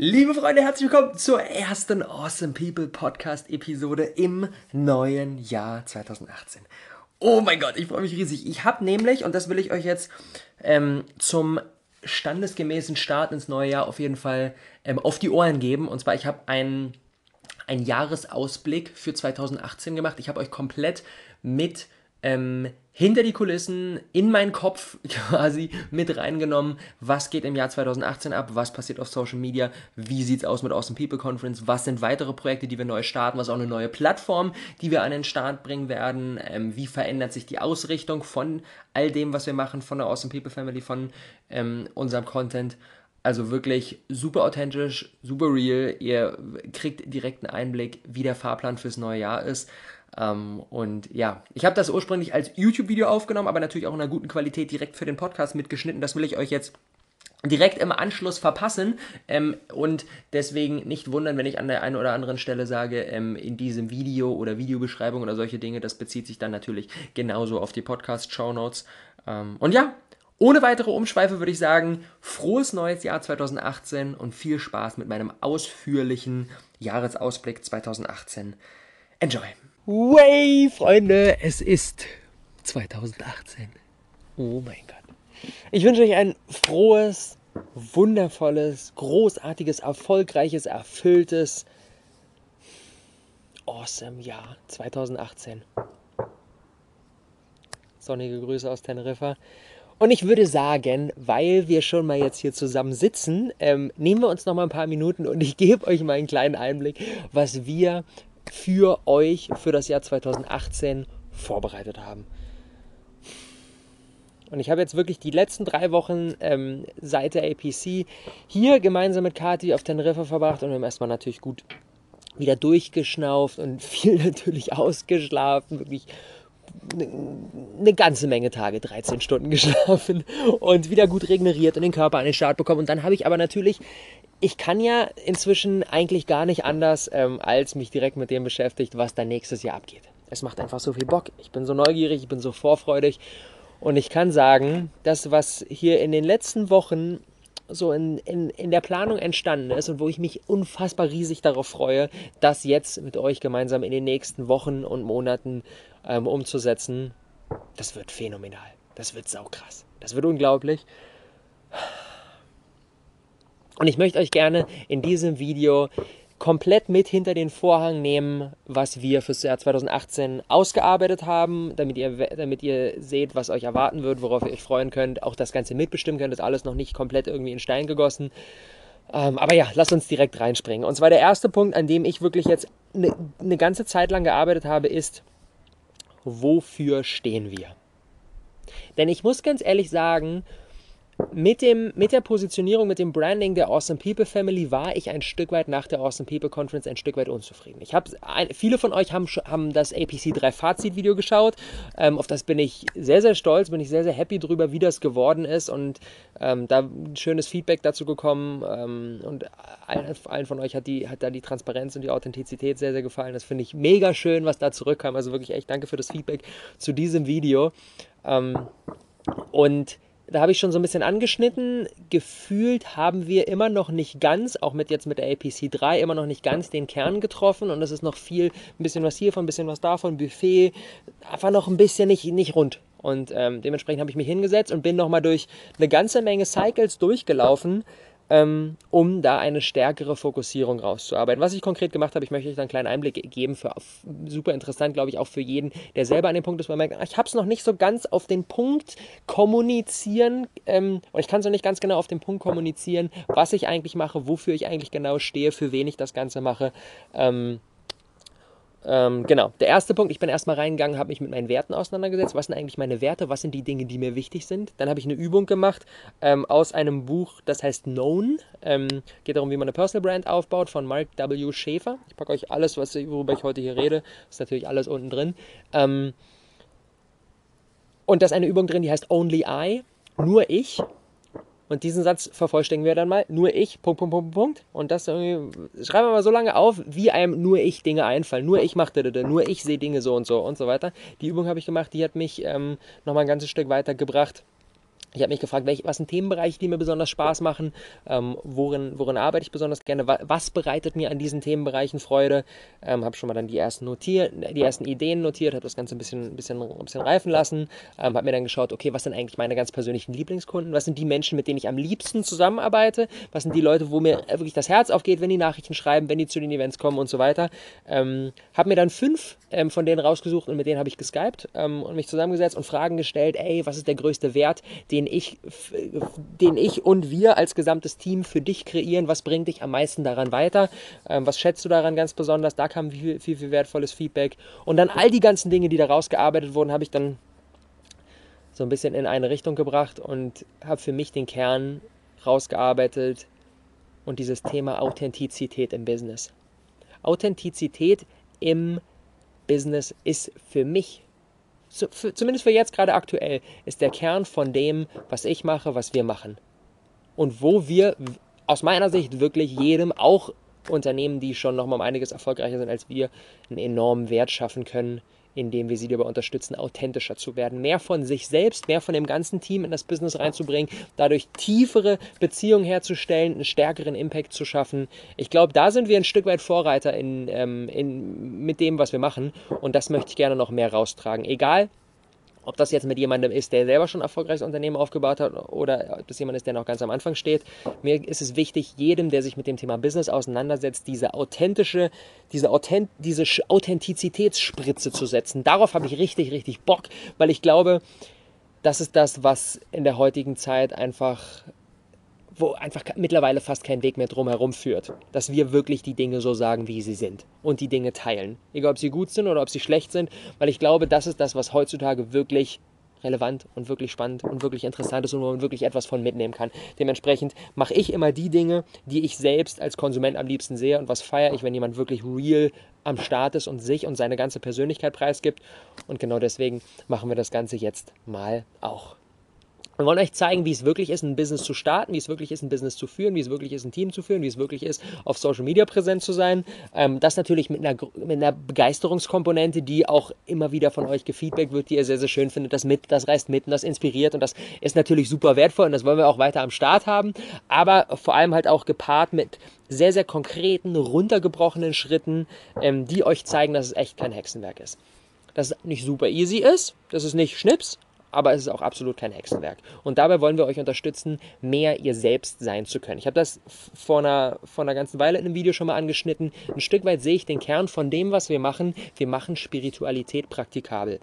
Liebe Freunde, herzlich willkommen zur ersten Awesome People Podcast Episode im neuen Jahr 2018. Oh mein Gott, ich freue mich riesig. Ich habe nämlich, und das will ich euch jetzt ähm, zum standesgemäßen Start ins neue Jahr auf jeden Fall ähm, auf die Ohren geben. Und zwar, ich habe einen, einen Jahresausblick für 2018 gemacht. Ich habe euch komplett mit ähm, hinter die Kulissen, in meinen Kopf quasi mit reingenommen, was geht im Jahr 2018 ab, was passiert auf Social Media, wie sieht es aus mit Awesome People Conference, was sind weitere Projekte, die wir neu starten, was ist auch eine neue Plattform, die wir an den Start bringen werden, ähm, wie verändert sich die Ausrichtung von all dem, was wir machen, von der Awesome People Family, von ähm, unserem Content. Also wirklich super authentisch, super real. Ihr kriegt direkt einen Einblick, wie der Fahrplan fürs neue Jahr ist. Ähm, und ja, ich habe das ursprünglich als YouTube-Video aufgenommen, aber natürlich auch in einer guten Qualität direkt für den Podcast mitgeschnitten. Das will ich euch jetzt direkt im Anschluss verpassen ähm, und deswegen nicht wundern, wenn ich an der einen oder anderen Stelle sage, ähm, in diesem Video oder Videobeschreibung oder solche Dinge, das bezieht sich dann natürlich genauso auf die Podcast-Show-Notes. Ähm, und ja, ohne weitere Umschweife würde ich sagen, frohes neues Jahr 2018 und viel Spaß mit meinem ausführlichen Jahresausblick 2018. Enjoy! Way, Freunde, es ist 2018. Oh mein Gott. Ich wünsche euch ein frohes, wundervolles, großartiges, erfolgreiches, erfülltes, awesome Jahr 2018. Sonnige Grüße aus Teneriffa. Und ich würde sagen, weil wir schon mal jetzt hier zusammen sitzen, ähm, nehmen wir uns noch mal ein paar Minuten und ich gebe euch mal einen kleinen Einblick, was wir für euch für das Jahr 2018 vorbereitet haben. Und ich habe jetzt wirklich die letzten drei Wochen ähm, seit der APC hier gemeinsam mit Kati auf Teneriffa verbracht und wir haben erstmal natürlich gut wieder durchgeschnauft und viel natürlich ausgeschlafen, wirklich eine ganze Menge Tage, 13 Stunden geschlafen und wieder gut regeneriert und den Körper an den Start bekommen. Und dann habe ich aber natürlich ich kann ja inzwischen eigentlich gar nicht anders, ähm, als mich direkt mit dem beschäftigt, was dann nächstes Jahr abgeht. Es macht einfach so viel Bock. Ich bin so neugierig, ich bin so vorfreudig. Und ich kann sagen, das, was hier in den letzten Wochen so in, in, in der Planung entstanden ist und wo ich mich unfassbar riesig darauf freue, das jetzt mit euch gemeinsam in den nächsten Wochen und Monaten ähm, umzusetzen, das wird phänomenal. Das wird saukrass. Das wird unglaublich. Und ich möchte euch gerne in diesem Video komplett mit hinter den Vorhang nehmen, was wir fürs Jahr 2018 ausgearbeitet haben, damit ihr, damit ihr seht, was euch erwarten wird, worauf ihr euch freuen könnt, auch das Ganze mitbestimmen könnt. Ist alles noch nicht komplett irgendwie in Stein gegossen. Ähm, aber ja, lasst uns direkt reinspringen. Und zwar der erste Punkt, an dem ich wirklich jetzt eine ne ganze Zeit lang gearbeitet habe, ist, wofür stehen wir? Denn ich muss ganz ehrlich sagen, mit, dem, mit der Positionierung, mit dem Branding der Awesome People Family war ich ein Stück weit nach der Awesome People Conference ein Stück weit unzufrieden. Ich habe viele von euch haben, haben das APC 3 Fazit-Video geschaut. Ähm, auf das bin ich sehr, sehr stolz, bin ich sehr, sehr happy drüber, wie das geworden ist und ähm, da ein schönes Feedback dazu gekommen. Ähm, und allen, allen, von euch hat, die, hat da die Transparenz und die Authentizität sehr, sehr gefallen. Das finde ich mega schön, was da zurückkam. Also wirklich echt danke für das Feedback zu diesem Video. Ähm, und da habe ich schon so ein bisschen angeschnitten. Gefühlt haben wir immer noch nicht ganz, auch mit jetzt mit der APC 3, immer noch nicht ganz den Kern getroffen. Und es ist noch viel, ein bisschen was hiervon, ein bisschen was davon, Buffet, einfach noch ein bisschen nicht, nicht rund. Und ähm, dementsprechend habe ich mich hingesetzt und bin nochmal durch eine ganze Menge Cycles durchgelaufen, ähm, um da eine stärkere Fokussierung rauszuarbeiten. Was ich konkret gemacht habe, ich möchte euch da einen kleinen Einblick geben, für, super interessant, glaube ich, auch für jeden, der selber an dem Punkt ist, wo man merkt, ah, ich habe es noch nicht so ganz auf den Punkt kommunizieren, ähm, und ich kann es noch nicht ganz genau auf den Punkt kommunizieren, was ich eigentlich mache, wofür ich eigentlich genau stehe, für wen ich das Ganze mache. Ähm, ähm, genau, der erste Punkt, ich bin erstmal reingegangen, habe mich mit meinen Werten auseinandergesetzt. Was sind eigentlich meine Werte? Was sind die Dinge, die mir wichtig sind? Dann habe ich eine Übung gemacht ähm, aus einem Buch, das heißt Known. Ähm, geht darum, wie man eine Personal Brand aufbaut von Mark W. Schäfer. Ich packe euch alles, was, worüber ich heute hier rede, ist natürlich alles unten drin. Ähm, und da ist eine Übung drin, die heißt Only I, nur ich. Und diesen Satz vervollständigen wir dann mal. Nur ich, Punkt, Punkt, Punkt, Punkt. Und das schreiben wir mal so lange auf, wie einem nur ich Dinge einfallen. Nur ich mache nur ich sehe Dinge so und so und so weiter. Die Übung habe ich gemacht, die hat mich ähm, nochmal ein ganzes Stück weiter gebracht. Ich habe mich gefragt, welch, was sind Themenbereiche, die mir besonders Spaß machen, ähm, worin, worin arbeite ich besonders gerne, was bereitet mir an diesen Themenbereichen Freude. Ähm, habe schon mal dann die ersten, notiert, die ersten Ideen notiert, habe das Ganze ein bisschen, bisschen, ein bisschen reifen lassen, ähm, habe mir dann geschaut, okay, was sind eigentlich meine ganz persönlichen Lieblingskunden, was sind die Menschen, mit denen ich am liebsten zusammenarbeite, was sind die Leute, wo mir wirklich das Herz aufgeht, wenn die Nachrichten schreiben, wenn die zu den Events kommen und so weiter. Ähm, habe mir dann fünf ähm, von denen rausgesucht und mit denen habe ich geskypt ähm, und mich zusammengesetzt und Fragen gestellt, ey, was ist der größte Wert, den ich, den ich und wir als gesamtes Team für dich kreieren. Was bringt dich am meisten daran weiter? Ähm, was schätzt du daran ganz besonders? Da kam viel, viel, viel wertvolles Feedback. Und dann all die ganzen Dinge, die da rausgearbeitet wurden, habe ich dann so ein bisschen in eine Richtung gebracht und habe für mich den Kern rausgearbeitet und dieses Thema Authentizität im Business. Authentizität im Business ist für mich zumindest für jetzt gerade aktuell, ist der Kern von dem, was ich mache, was wir machen. Und wo wir aus meiner Sicht wirklich jedem, auch Unternehmen, die schon nochmal um einiges erfolgreicher sind als wir, einen enormen Wert schaffen können, indem wir sie dabei unterstützen, authentischer zu werden, mehr von sich selbst, mehr von dem ganzen Team in das Business reinzubringen, dadurch tiefere Beziehungen herzustellen, einen stärkeren Impact zu schaffen. Ich glaube, da sind wir ein Stück weit Vorreiter in, ähm, in, mit dem, was wir machen und das möchte ich gerne noch mehr raustragen. Egal, ob das jetzt mit jemandem ist, der selber schon ein erfolgreiches Unternehmen aufgebaut hat oder ob das jemand ist, der noch ganz am Anfang steht. Mir ist es wichtig, jedem, der sich mit dem Thema Business auseinandersetzt, diese authentische, diese, Authent diese Authentizitätsspritze zu setzen. Darauf habe ich richtig, richtig Bock, weil ich glaube, das ist das, was in der heutigen Zeit einfach wo einfach mittlerweile fast kein Weg mehr drumherum führt. Dass wir wirklich die Dinge so sagen, wie sie sind und die Dinge teilen. Egal, ob sie gut sind oder ob sie schlecht sind, weil ich glaube, das ist das, was heutzutage wirklich relevant und wirklich spannend und wirklich interessant ist und wo man wirklich etwas von mitnehmen kann. Dementsprechend mache ich immer die Dinge, die ich selbst als Konsument am liebsten sehe und was feiere ich, wenn jemand wirklich real am Start ist und sich und seine ganze Persönlichkeit preisgibt. Und genau deswegen machen wir das Ganze jetzt mal auch. Wir wollen euch zeigen, wie es wirklich ist, ein Business zu starten, wie es wirklich ist, ein Business zu führen, wie es wirklich ist, ein Team zu führen, wie es wirklich ist, auf Social Media präsent zu sein. Ähm, das natürlich mit einer, mit einer Begeisterungskomponente, die auch immer wieder von euch gefeedback wird, die ihr sehr, sehr schön findet. Das mit, das reißt mit und das inspiriert und das ist natürlich super wertvoll und das wollen wir auch weiter am Start haben. Aber vor allem halt auch gepaart mit sehr, sehr konkreten, runtergebrochenen Schritten, ähm, die euch zeigen, dass es echt kein Hexenwerk ist. Dass es nicht super easy ist, dass es nicht Schnips, aber es ist auch absolut kein Hexenwerk. Und dabei wollen wir euch unterstützen, mehr ihr selbst sein zu können. Ich habe das vor einer, vor einer ganzen Weile in einem Video schon mal angeschnitten. Ein Stück weit sehe ich den Kern von dem, was wir machen. Wir machen Spiritualität praktikabel.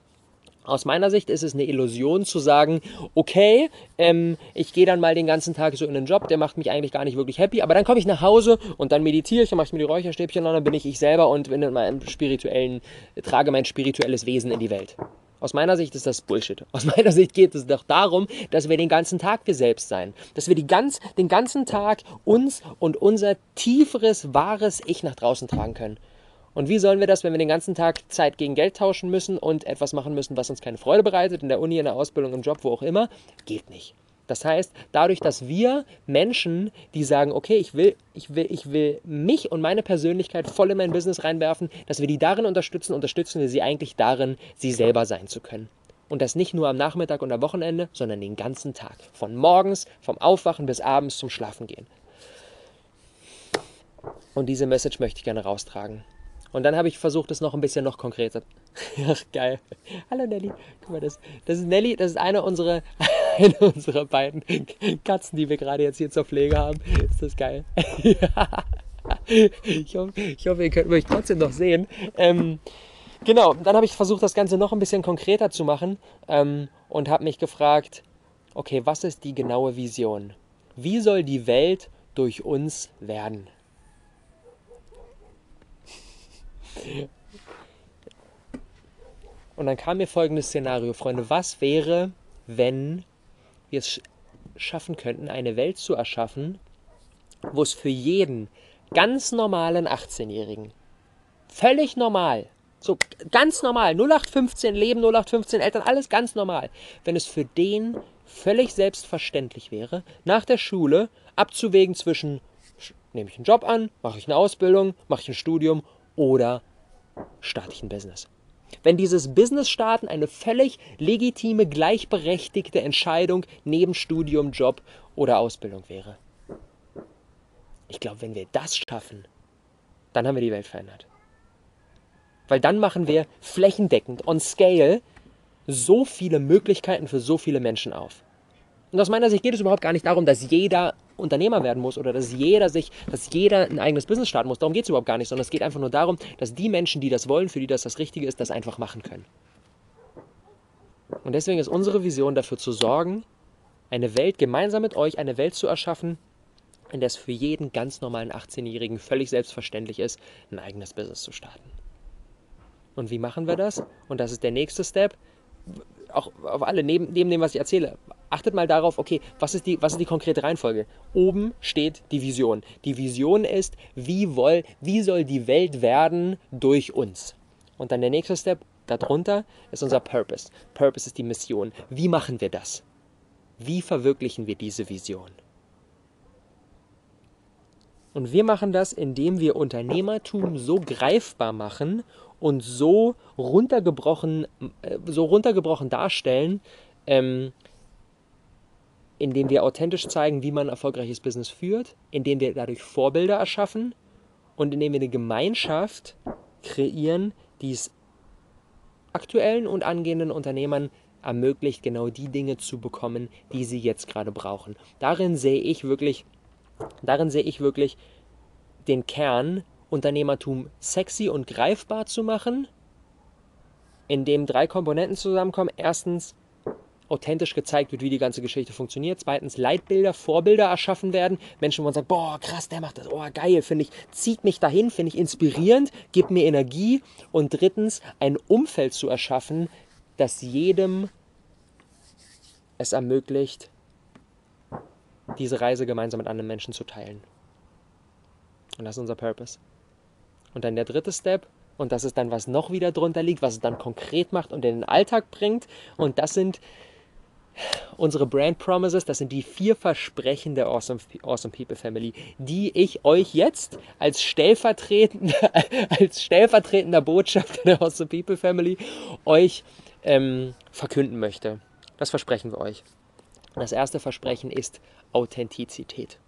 Aus meiner Sicht ist es eine Illusion zu sagen, okay, ähm, ich gehe dann mal den ganzen Tag so in den Job, der macht mich eigentlich gar nicht wirklich happy, aber dann komme ich nach Hause und dann meditiere ich, dann mache ich mir die Räucherstäbchen und dann bin ich ich selber und bin in meinem spirituellen, trage mein spirituelles Wesen in die Welt. Aus meiner Sicht ist das Bullshit. Aus meiner Sicht geht es doch darum, dass wir den ganzen Tag wir selbst sein. Dass wir die ganz, den ganzen Tag uns und unser tieferes, wahres Ich nach draußen tragen können. Und wie sollen wir das, wenn wir den ganzen Tag Zeit gegen Geld tauschen müssen und etwas machen müssen, was uns keine Freude bereitet, in der Uni, in der Ausbildung, im Job, wo auch immer? Geht nicht. Das heißt, dadurch, dass wir Menschen, die sagen, okay, ich will, ich will, ich will mich und meine Persönlichkeit voll in mein Business reinwerfen, dass wir die darin unterstützen, unterstützen wir sie eigentlich darin, sie selber sein zu können. Und das nicht nur am Nachmittag und am Wochenende, sondern den ganzen Tag. Von morgens, vom Aufwachen bis abends zum Schlafen gehen. Und diese Message möchte ich gerne raustragen. Und dann habe ich versucht, es noch ein bisschen noch konkreter. Ach, geil. Hallo Nelly. Guck mal, das, das ist Nelly, das ist eine unserer, eine unserer beiden Katzen, die wir gerade jetzt hier zur Pflege haben. Ist das geil? ich, hoffe, ich hoffe, ihr könnt mich trotzdem noch sehen. Ähm, genau, dann habe ich versucht, das Ganze noch ein bisschen konkreter zu machen ähm, und habe mich gefragt, okay, was ist die genaue Vision? Wie soll die Welt durch uns werden? Und dann kam mir folgendes Szenario, Freunde. Was wäre, wenn wir es schaffen könnten, eine Welt zu erschaffen, wo es für jeden ganz normalen 18-Jährigen, völlig normal, so ganz normal, 0815 Leben, 0815 Eltern, alles ganz normal, wenn es für den völlig selbstverständlich wäre, nach der Schule abzuwägen zwischen, nehme ich einen Job an, mache ich eine Ausbildung, mache ich ein Studium oder starte ich ein Business. wenn dieses Business starten eine völlig legitime, gleichberechtigte Entscheidung neben Studium, Job oder Ausbildung wäre. Ich glaube, wenn wir das schaffen, dann haben wir die Welt verändert. Weil dann machen wir flächendeckend, on scale, so viele Möglichkeiten für so viele Menschen auf. Und aus meiner Sicht geht es überhaupt gar nicht darum, dass jeder Unternehmer werden muss oder dass jeder sich, dass jeder ein eigenes Business starten muss. Darum geht es überhaupt gar nicht, sondern es geht einfach nur darum, dass die Menschen, die das wollen, für die das das Richtige ist, das einfach machen können. Und deswegen ist unsere Vision dafür zu sorgen, eine Welt gemeinsam mit euch, eine Welt zu erschaffen, in der es für jeden ganz normalen 18-Jährigen völlig selbstverständlich ist, ein eigenes Business zu starten. Und wie machen wir das? Und das ist der nächste Step. Auch auf alle, neben, neben dem, was ich erzähle, achtet mal darauf, okay, was ist, die, was ist die konkrete Reihenfolge? Oben steht die Vision. Die Vision ist, wie, woll, wie soll die Welt werden durch uns? Und dann der nächste Step, darunter ist unser Purpose. Purpose ist die Mission. Wie machen wir das? Wie verwirklichen wir diese Vision? Und wir machen das, indem wir Unternehmertum so greifbar machen und so runtergebrochen, äh, so runtergebrochen darstellen, ähm, indem wir authentisch zeigen, wie man ein erfolgreiches Business führt, indem wir dadurch Vorbilder erschaffen und indem wir eine Gemeinschaft kreieren, die es aktuellen und angehenden Unternehmern ermöglicht, genau die Dinge zu bekommen, die sie jetzt gerade brauchen. Darin sehe ich wirklich Darin sehe ich wirklich den Kern, Unternehmertum sexy und greifbar zu machen, indem drei Komponenten zusammenkommen. Erstens, authentisch gezeigt wird, wie die ganze Geschichte funktioniert. Zweitens, Leitbilder, Vorbilder erschaffen werden. Menschen, wo man sagt, boah, krass, der macht das, oh, geil, finde ich, zieht mich dahin, finde ich inspirierend, gibt mir Energie. Und drittens, ein Umfeld zu erschaffen, das jedem es ermöglicht, diese Reise gemeinsam mit anderen Menschen zu teilen. Und das ist unser Purpose. Und dann der dritte Step, und das ist dann, was noch wieder drunter liegt, was es dann konkret macht und in den Alltag bringt. Und das sind unsere Brand Promises, das sind die vier Versprechen der Awesome, awesome People Family, die ich euch jetzt als stellvertretender, als stellvertretender Botschafter der Awesome People Family euch ähm, verkünden möchte. Das versprechen wir euch. Das erste Versprechen ist Authentizität.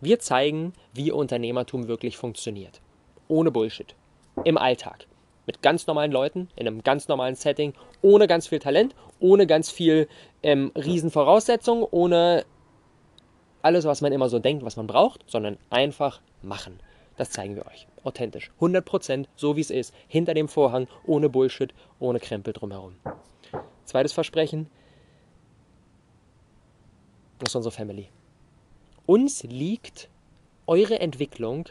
Wir zeigen, wie Unternehmertum wirklich funktioniert. Ohne Bullshit. Im Alltag. Mit ganz normalen Leuten, in einem ganz normalen Setting, ohne ganz viel Talent, ohne ganz viel ähm, Riesenvoraussetzungen, ohne alles, was man immer so denkt, was man braucht, sondern einfach machen. Das zeigen wir euch. Authentisch. 100% so wie es ist. Hinter dem Vorhang, ohne Bullshit, ohne Krempel drumherum. Zweites Versprechen, das ist unsere Family. Uns liegt eure Entwicklung,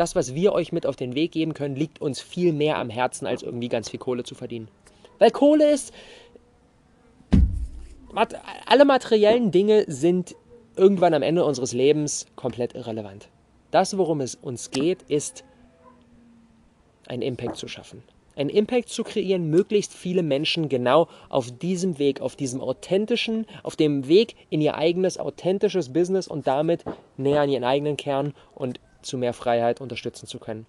das, was wir euch mit auf den Weg geben können, liegt uns viel mehr am Herzen, als irgendwie ganz viel Kohle zu verdienen. Weil Kohle ist. Alle materiellen Dinge sind irgendwann am Ende unseres Lebens komplett irrelevant. Das, worum es uns geht, ist, einen Impact zu schaffen einen Impact zu kreieren, möglichst viele Menschen genau auf diesem Weg, auf diesem authentischen, auf dem Weg in ihr eigenes authentisches Business und damit näher an ihren eigenen Kern und zu mehr Freiheit unterstützen zu können.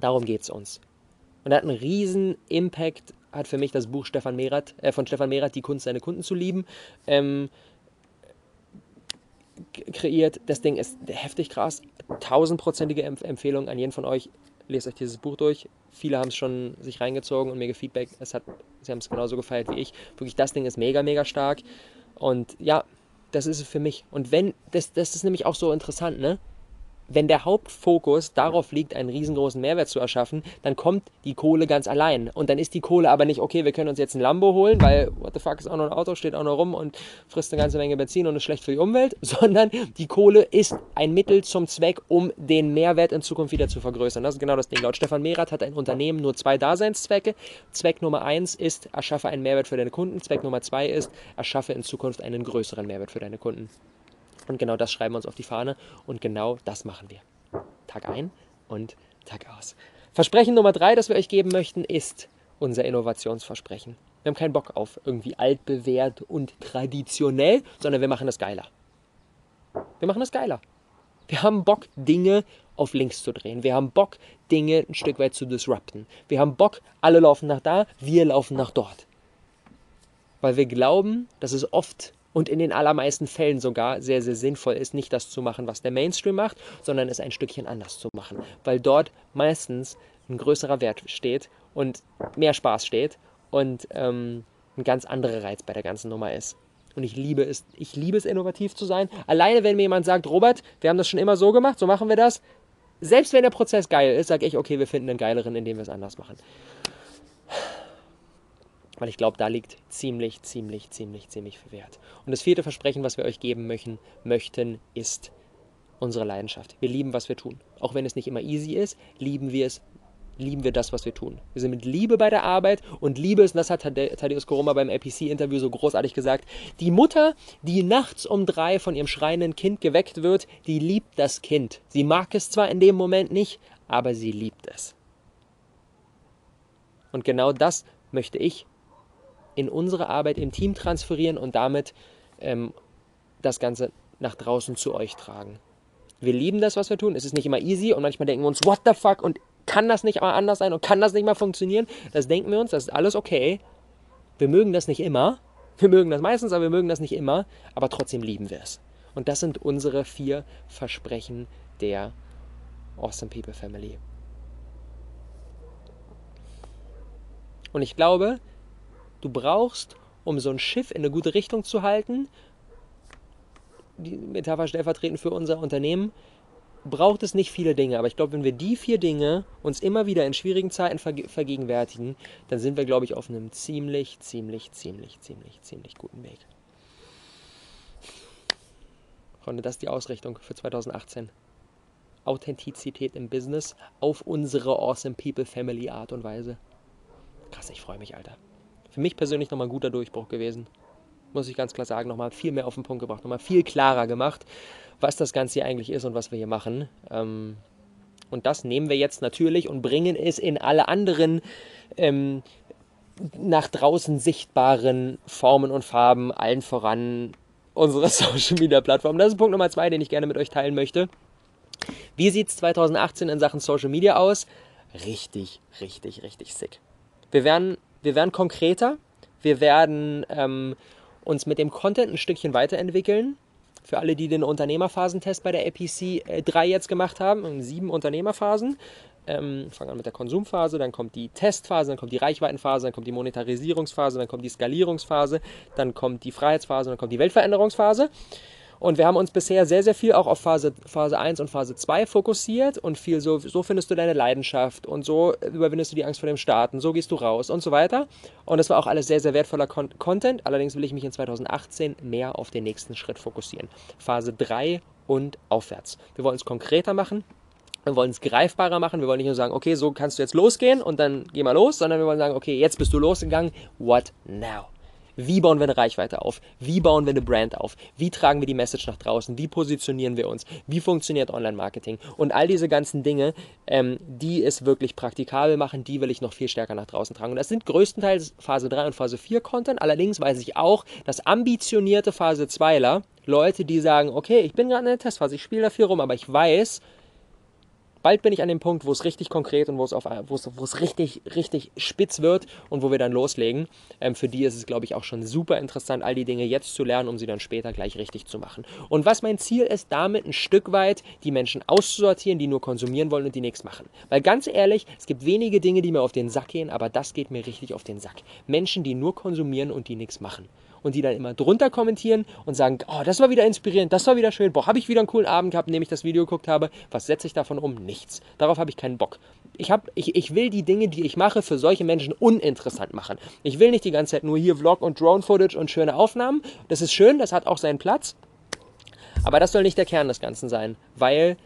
Darum geht es uns. Und er hat einen riesen Impact, hat für mich das Buch Stefan Merath, äh, von Stefan Merath, Die Kunst, seine Kunden zu lieben, ähm, kreiert. Das Ding ist heftig krass. Tausendprozentige Empfehlung an jeden von euch lest euch dieses Buch durch. Viele haben es schon sich reingezogen und mir Feedback. Es hat, sie haben es genauso gefeiert wie ich. Wirklich, das Ding ist mega, mega stark. Und ja, das ist es für mich. Und wenn, das, das ist nämlich auch so interessant, ne? Wenn der Hauptfokus darauf liegt, einen riesengroßen Mehrwert zu erschaffen, dann kommt die Kohle ganz allein. Und dann ist die Kohle aber nicht, okay, wir können uns jetzt ein Lambo holen, weil, what the fuck, ist auch noch ein Auto, steht auch noch rum und frisst eine ganze Menge Benzin und ist schlecht für die Umwelt, sondern die Kohle ist ein Mittel zum Zweck, um den Mehrwert in Zukunft wieder zu vergrößern. Das ist genau das Ding. Laut Stefan Merath hat ein Unternehmen nur zwei Daseinszwecke. Zweck Nummer eins ist, erschaffe einen Mehrwert für deine Kunden. Zweck Nummer zwei ist, erschaffe in Zukunft einen größeren Mehrwert für deine Kunden. Und genau das schreiben wir uns auf die Fahne und genau das machen wir. Tag ein und Tag aus. Versprechen Nummer drei, das wir euch geben möchten, ist unser Innovationsversprechen. Wir haben keinen Bock auf irgendwie altbewährt und traditionell, sondern wir machen das geiler. Wir machen das geiler. Wir haben Bock, Dinge auf links zu drehen. Wir haben Bock, Dinge ein Stück weit zu disrupten. Wir haben Bock, alle laufen nach da, wir laufen nach dort. Weil wir glauben, dass es oft und in den allermeisten Fällen sogar sehr, sehr sinnvoll ist, nicht das zu machen, was der Mainstream macht, sondern es ein Stückchen anders zu machen. Weil dort meistens ein größerer Wert steht und mehr Spaß steht und ähm, ein ganz anderer Reiz bei der ganzen Nummer ist. Und ich liebe es, ich liebe es, innovativ zu sein. Alleine, wenn mir jemand sagt, Robert, wir haben das schon immer so gemacht, so machen wir das. Selbst wenn der Prozess geil ist, sage ich, okay, wir finden einen geileren, indem wir es anders machen. Weil ich glaube, da liegt ziemlich, ziemlich, ziemlich, ziemlich viel Wert. Und das vierte Versprechen, was wir euch geben möchten, möchten ist unsere Leidenschaft. Wir lieben, was wir tun. Auch wenn es nicht immer easy ist, lieben wir es, lieben wir das, was wir tun. Wir sind mit Liebe bei der Arbeit und Liebe ist, und das hat Thaddeus Koroma beim APC-Interview so großartig gesagt, die Mutter, die nachts um drei von ihrem schreienden Kind geweckt wird, die liebt das Kind. Sie mag es zwar in dem Moment nicht, aber sie liebt es. Und genau das möchte ich in unsere Arbeit im Team transferieren und damit ähm, das Ganze nach draußen zu euch tragen. Wir lieben das, was wir tun. Es ist nicht immer easy und manchmal denken wir uns, what the fuck, und kann das nicht mal anders sein und kann das nicht mal funktionieren? Das denken wir uns, das ist alles okay. Wir mögen das nicht immer. Wir mögen das meistens, aber wir mögen das nicht immer. Aber trotzdem lieben wir es. Und das sind unsere vier Versprechen der Awesome People Family. Und ich glaube, du brauchst, um so ein Schiff in eine gute Richtung zu halten, die Metapher stellvertretend für unser Unternehmen, braucht es nicht viele Dinge. Aber ich glaube, wenn wir die vier Dinge uns immer wieder in schwierigen Zeiten vergegenwärtigen, dann sind wir, glaube ich, auf einem ziemlich, ziemlich, ziemlich, ziemlich, ziemlich guten Weg. Freunde, das ist die Ausrichtung für 2018. Authentizität im Business auf unsere Awesome People Family Art und Weise. Krass, ich freue mich, Alter. Für mich persönlich nochmal ein guter Durchbruch gewesen. Muss ich ganz klar sagen, nochmal viel mehr auf den Punkt gebracht, nochmal viel klarer gemacht was das Ganze hier eigentlich ist und was wir hier machen. Ähm, und das nehmen wir jetzt natürlich und bringen es in alle anderen ähm, nach draußen sichtbaren Formen und Farben, allen voran unsere Social Media Plattform. Das ist Punkt Nummer zwei, den ich gerne mit euch teilen möchte. Wie sieht es 2018 in Sachen Social Media aus? Richtig, richtig, richtig sick. Wir werden, wir werden konkreter, wir werden ähm, uns mit dem Content ein Stückchen weiterentwickeln. Für alle, die den Unternehmerphasentest bei der APC 3 äh, jetzt gemacht haben, sieben Unternehmerphasen. Ähm, fangen an mit der Konsumphase, dann kommt die Testphase, dann kommt die Reichweitenphase, dann kommt die Monetarisierungsphase, dann kommt die Skalierungsphase, dann kommt die Freiheitsphase, dann kommt die Weltveränderungsphase. Und wir haben uns bisher sehr, sehr viel auch auf Phase, Phase 1 und Phase 2 fokussiert und viel so, so findest du deine Leidenschaft und so überwindest du die Angst vor dem Starten, so gehst du raus und so weiter. Und das war auch alles sehr, sehr wertvoller Con Content. Allerdings will ich mich in 2018 mehr auf den nächsten Schritt fokussieren. Phase 3 und aufwärts. Wir wollen es konkreter machen. Wir wollen es greifbarer machen. Wir wollen nicht nur sagen, okay, so kannst du jetzt losgehen und dann geh mal los, sondern wir wollen sagen, okay, jetzt bist du losgegangen. What now? Wie bauen wir eine Reichweite auf? Wie bauen wir eine Brand auf? Wie tragen wir die Message nach draußen? Wie positionieren wir uns? Wie funktioniert Online-Marketing? Und all diese ganzen Dinge, ähm, die es wirklich praktikabel machen, die will ich noch viel stärker nach draußen tragen. Und das sind größtenteils Phase 3 und Phase 4 Content. Allerdings weiß ich auch, dass ambitionierte Phase 2ler, Leute, die sagen, okay, ich bin gerade in der Testphase, ich spiele da viel rum, aber ich weiß, bald bin ich an dem Punkt, wo es richtig konkret und wo es, auf, wo es, wo es richtig, richtig spitz wird und wo wir dann loslegen. Ähm, für die ist es, glaube ich, auch schon super interessant, all die Dinge jetzt zu lernen, um sie dann später gleich richtig zu machen. Und was mein Ziel ist, damit ein Stück weit die Menschen auszusortieren, die nur konsumieren wollen und die nichts machen. Weil ganz ehrlich, es gibt wenige Dinge, die mir auf den Sack gehen, aber das geht mir richtig auf den Sack. Menschen, die nur konsumieren und die nichts machen und die dann immer drunter kommentieren und sagen, oh, das war wieder inspirierend, das war wieder schön, boah, habe ich wieder einen coolen Abend gehabt, indem ich das Video geguckt habe. Was setze ich davon um? Nichts. Darauf habe ich keinen Bock. Ich, hab, ich, ich will die Dinge, die ich mache, für solche Menschen uninteressant machen. Ich will nicht die ganze Zeit nur hier Vlog und Drone-Footage und schöne Aufnahmen. Das ist schön, das hat auch seinen Platz. Aber das soll nicht der Kern des Ganzen sein, weil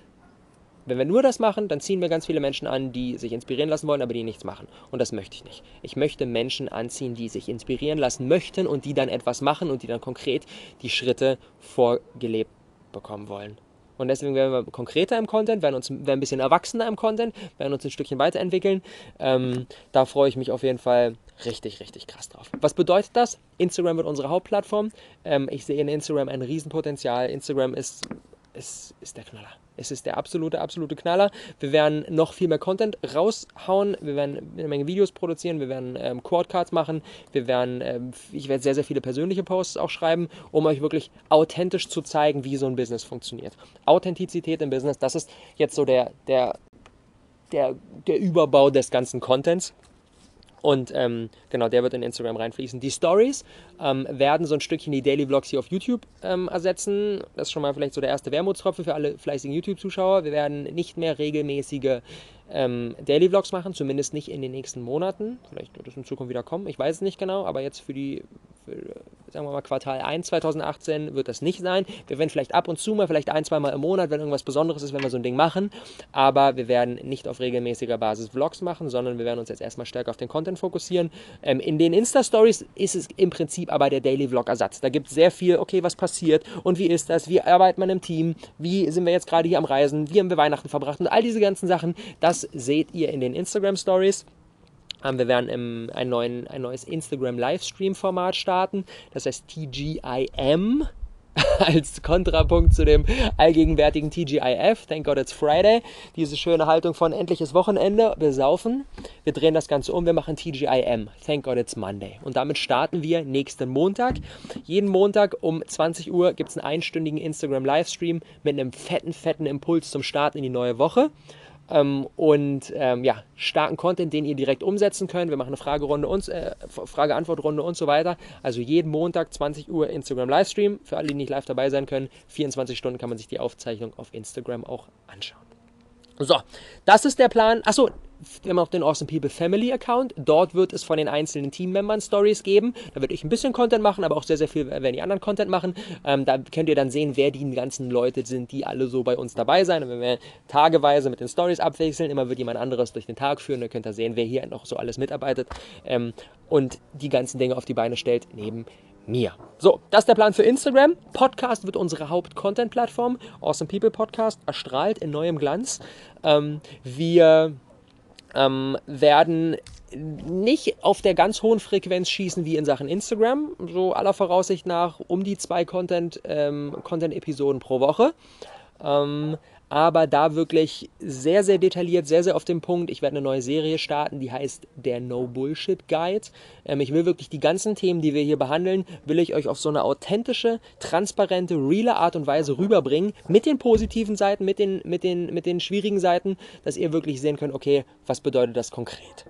wenn wir nur das machen, dann ziehen wir ganz viele Menschen an, die sich inspirieren lassen wollen, aber die nichts machen. Und das möchte ich nicht. Ich möchte Menschen anziehen, die sich inspirieren lassen möchten und die dann etwas machen und die dann konkret die Schritte vorgelebt bekommen wollen. Und deswegen werden wir konkreter im Content, werden uns werden ein bisschen erwachsener im Content, werden uns ein Stückchen weiterentwickeln. Ähm, da freue ich mich auf jeden Fall richtig, richtig krass drauf. Was bedeutet das? Instagram wird unsere Hauptplattform. Ähm, ich sehe in Instagram ein Riesenpotenzial. Instagram ist, ist, ist der Knaller Es ist der absolute, absolute Knaller. Wir werden noch viel mehr Content raushauen. Wir werden eine Menge Videos produzieren. Wir werden ähm, Quadcards machen. Wir werden, ähm, ich werde sehr, sehr viele persönliche Posts auch schreiben, um euch wirklich authentisch zu zeigen, wie so ein Business funktioniert. Authentizität im Business, das ist jetzt so der, der, der, der Überbau des ganzen Contents. Und ähm, genau, der wird in Instagram reinfließen. Die Stories ähm, werden so ein Stückchen die Daily Vlogs hier auf YouTube ähm, ersetzen. Das ist schon mal vielleicht so der erste Wermutstropfen für alle fleißigen YouTube-Zuschauer. Wir werden nicht mehr regelmäßige ähm, Daily Vlogs machen, zumindest nicht in den nächsten Monaten. Vielleicht wird es in Zukunft wieder kommen, ich weiß es nicht genau, aber jetzt für die, für, sagen wir mal, Quartal 1 2018 wird das nicht sein. Wir werden vielleicht ab und zu mal, vielleicht ein, zwei Mal im Monat, wenn irgendwas Besonderes ist, wenn wir so ein Ding machen, aber wir werden nicht auf regelmäßiger Basis Vlogs machen, sondern wir werden uns jetzt erstmal stärker auf den Content fokussieren. Ähm, in den Insta-Stories ist es im Prinzip aber der Daily Vlog-Ersatz. Da gibt es sehr viel, okay, was passiert und wie ist das, wie arbeitet man im Team, wie sind wir jetzt gerade hier am Reisen, wie haben wir Weihnachten verbracht und all diese ganzen Sachen, das seht ihr in den Instagram Stories. Ähm, wir werden im, ein, neuen, ein neues Instagram Livestream-Format starten. Das heißt TGIM als Kontrapunkt zu dem allgegenwärtigen TGIF, Thank God It's Friday, diese schöne Haltung von endliches Wochenende, wir saufen, wir drehen das Ganze um, wir machen TGIM, Thank God It's Monday. Und damit starten wir nächsten Montag. Jeden Montag um 20 Uhr gibt es einen einstündigen Instagram Livestream mit einem fetten, fetten Impuls zum Start in die neue Woche ähm, und ähm, ja, starken Content, den ihr direkt umsetzen könnt. Wir machen eine Fragerunde und äh, Frage-Antwort-Runde und so weiter. Also jeden Montag 20 Uhr Instagram Livestream. Für alle, die nicht live dabei sein können, 24 Stunden kann man sich die Aufzeichnung auf Instagram auch anschauen. So, das ist der Plan. Achso, haben auch den Awesome People Family Account. Dort wird es von den einzelnen Teammembern Stories geben. Da werde ich ein bisschen Content machen, aber auch sehr, sehr viel werden die anderen Content machen. Ähm, da könnt ihr dann sehen, wer die ganzen Leute sind, die alle so bei uns dabei sein. Und wenn wir tageweise mit den Stories abwechseln, immer wird jemand anderes durch den Tag führen. Dann könnt ihr sehen, wer hier noch so alles mitarbeitet ähm, und die ganzen Dinge auf die Beine stellt neben mir. So, das ist der Plan für Instagram. Podcast wird unsere Haupt-Content-Plattform. Awesome People Podcast erstrahlt in neuem Glanz. Ähm, wir ähm, werden nicht auf der ganz hohen Frequenz schießen wie in Sachen Instagram, so aller Voraussicht nach um die zwei Content-Episoden ähm, Content pro Woche. Ähm, aber da wirklich sehr, sehr detailliert, sehr, sehr auf den Punkt. Ich werde eine neue Serie starten, die heißt der No Bullshit Guide. Ähm, ich will wirklich die ganzen Themen, die wir hier behandeln, will ich euch auf so eine authentische, transparente, reale Art und Weise rüberbringen, mit den positiven Seiten, mit den, mit den, mit den schwierigen Seiten, dass ihr wirklich sehen könnt, okay, was bedeutet das konkret.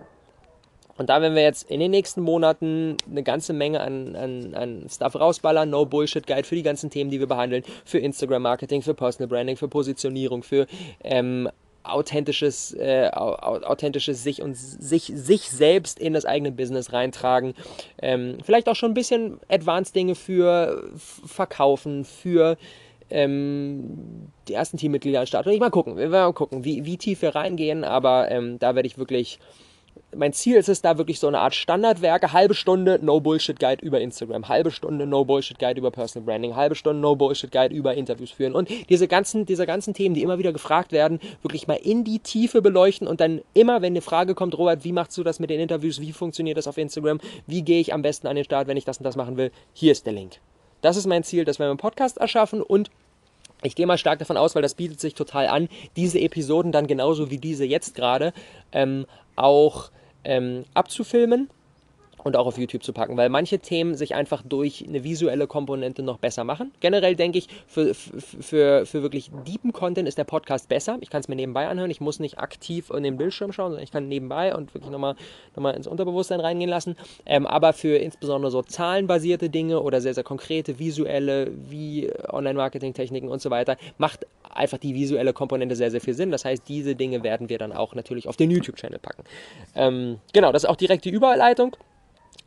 Und da werden wir jetzt in den nächsten Monaten eine ganze Menge an, an, an Stuff rausballern. No Bullshit Guide für die ganzen Themen, die wir behandeln. Für Instagram Marketing, für Personal Branding, für Positionierung, für ähm, authentisches, äh, authentisches sich und sich, sich selbst in das eigene Business reintragen. Ähm, vielleicht auch schon ein bisschen Advanced Dinge für Verkaufen, für ähm, die ersten Teammitglieder starten. Ich mal gucken, wir werden mal gucken, wie, wie tief wir reingehen, aber ähm, da werde ich wirklich mein Ziel ist es da wirklich so eine Art Standardwerke, halbe Stunde No Bullshit Guide über Instagram, halbe Stunde No Bullshit Guide über Personal Branding, halbe Stunde No Bullshit Guide über Interviews führen und diese ganzen, diese ganzen Themen, die immer wieder gefragt werden, wirklich mal in die Tiefe beleuchten und dann immer, wenn eine Frage kommt, Robert, wie machst du das mit den Interviews, wie funktioniert das auf Instagram, wie gehe ich am besten an den Start, wenn ich das und das machen will, hier ist der Link. Das ist mein Ziel, dass wir einen Podcast erschaffen und ich gehe mal stark davon aus, weil das bietet sich total an, diese Episoden dann genauso wie diese jetzt gerade ähm, auch ähm, abzufilmen und auch auf YouTube zu packen, weil manche Themen sich einfach durch eine visuelle Komponente noch besser machen. Generell denke ich, für, für, für wirklich deepen Content ist der Podcast besser. Ich kann es mir nebenbei anhören, ich muss nicht aktiv in den Bildschirm schauen, sondern ich kann nebenbei und wirklich nochmal noch mal ins Unterbewusstsein reingehen lassen. Ähm, aber für insbesondere so zahlenbasierte Dinge oder sehr, sehr konkrete visuelle, wie Online-Marketing-Techniken und so weiter, macht einfach die visuelle Komponente sehr, sehr viel Sinn. Das heißt, diese Dinge werden wir dann auch natürlich auf den YouTube-Channel packen. Ähm, genau, das ist auch direkt die Überleitung.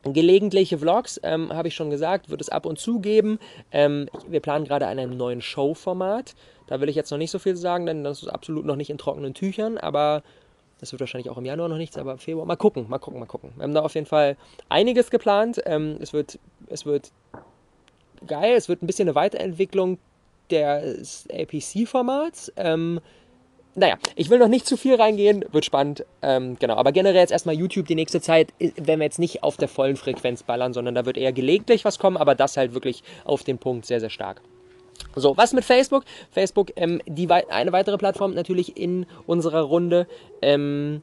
Gelegentliche Vlogs, ähm, habe ich schon gesagt, wird es ab und zu geben. Ähm, wir planen gerade an einem neuen Show-Format. Da will ich jetzt noch nicht so viel sagen, denn das ist absolut noch nicht in trockenen Tüchern, aber das wird wahrscheinlich auch im Januar noch nichts, aber Februar. Mal gucken, mal gucken, mal gucken. Wir haben da auf jeden Fall einiges geplant. Ähm, es, wird, es wird geil, es wird ein bisschen eine Weiterentwicklung des APC-Formats. Ähm, naja, ich will noch nicht zu viel reingehen, wird spannend. Ähm, genau, aber generell jetzt erstmal YouTube die nächste Zeit, wenn wir jetzt nicht auf der vollen Frequenz ballern, sondern da wird eher gelegentlich was kommen, aber das halt wirklich auf den Punkt sehr, sehr stark. So, was mit Facebook? Facebook, ähm, die, eine weitere Plattform natürlich in unserer Runde. Ähm,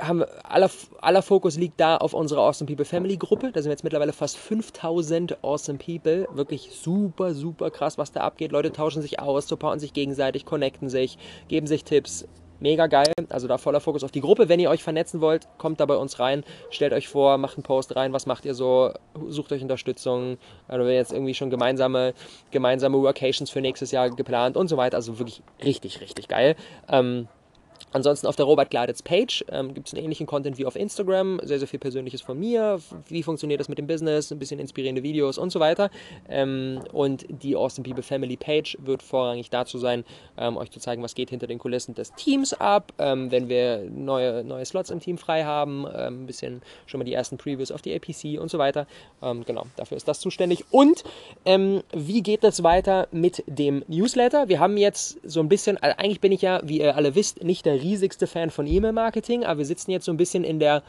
haben aller, aller Fokus liegt da auf unserer Awesome People Family Gruppe. Da sind jetzt mittlerweile fast 5000 Awesome People. Wirklich super, super krass, was da abgeht. Leute tauschen sich aus, supporten sich gegenseitig, connecten sich, geben sich Tipps. Mega geil. Also da voller Fokus auf die Gruppe. Wenn ihr euch vernetzen wollt, kommt da bei uns rein. Stellt euch vor, macht einen Post rein. Was macht ihr so? Sucht euch Unterstützung. Also wenn jetzt irgendwie schon gemeinsame, gemeinsame Workations für nächstes Jahr geplant und so weiter. Also wirklich richtig, richtig geil. Ähm, Ansonsten auf der Robert Gladitz Page ähm, gibt es einen ähnlichen Content wie auf Instagram, sehr, sehr viel Persönliches von mir, wie funktioniert das mit dem Business, ein bisschen inspirierende Videos und so weiter. Ähm, und die Awesome People Family Page wird vorrangig dazu sein, ähm, euch zu zeigen, was geht hinter den Kulissen des Teams ab, ähm, wenn wir neue, neue Slots im Team frei haben, ähm, ein bisschen schon mal die ersten Previews auf die APC und so weiter. Ähm, genau, dafür ist das zuständig. Und wie geht es weiter mit dem Newsletter? Wir haben jetzt so ein bisschen, also eigentlich bin ich ja, wie ihr alle wisst, nicht der riesigste Fan von E-Mail-Marketing, aber wir sitzen jetzt so ein bisschen in der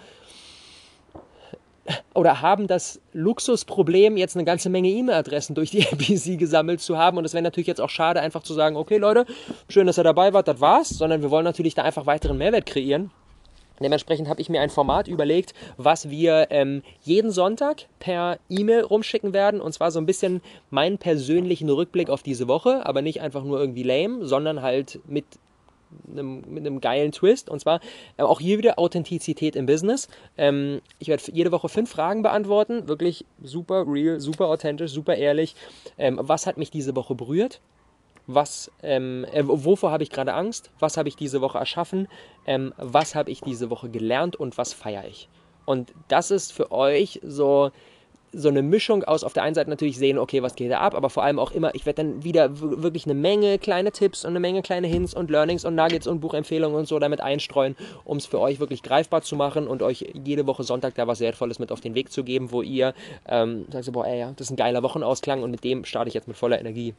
oder haben das Luxusproblem, jetzt eine ganze Menge E-Mail-Adressen durch die APC gesammelt zu haben. Und es wäre natürlich jetzt auch schade, einfach zu sagen, okay Leute, schön, dass ihr dabei wart, das war's, sondern wir wollen natürlich da einfach weiteren Mehrwert kreieren. Dementsprechend habe ich mir ein Format überlegt, was wir ähm, jeden Sonntag per E-Mail rumschicken werden. Und zwar so ein bisschen meinen persönlichen Rückblick auf diese Woche, aber nicht einfach nur irgendwie lame, sondern halt mit einem, mit einem geilen Twist. Und zwar äh, auch hier wieder Authentizität im Business. Ähm, ich werde jede Woche fünf Fragen beantworten. Wirklich super real, super authentisch, super ehrlich. Ähm, was hat mich diese Woche berührt? Was, ähm, äh, wovor habe ich gerade Angst? Was habe ich diese Woche erschaffen? Ähm, was habe ich diese Woche gelernt und was feiere ich? Und das ist für euch so so eine Mischung aus, auf der einen Seite natürlich sehen, okay, was geht da ab, aber vor allem auch immer, ich werde dann wieder wirklich eine Menge kleine Tipps und eine Menge kleine Hints und Learnings und Nuggets und Buchempfehlungen und so damit einstreuen, um es für euch wirklich greifbar zu machen und euch jede Woche Sonntag da was Wertvolles mit auf den Weg zu geben, wo ihr ähm, sagt so, boah, ey, das ist ein geiler Wochenausklang und mit dem starte ich jetzt mit voller Energie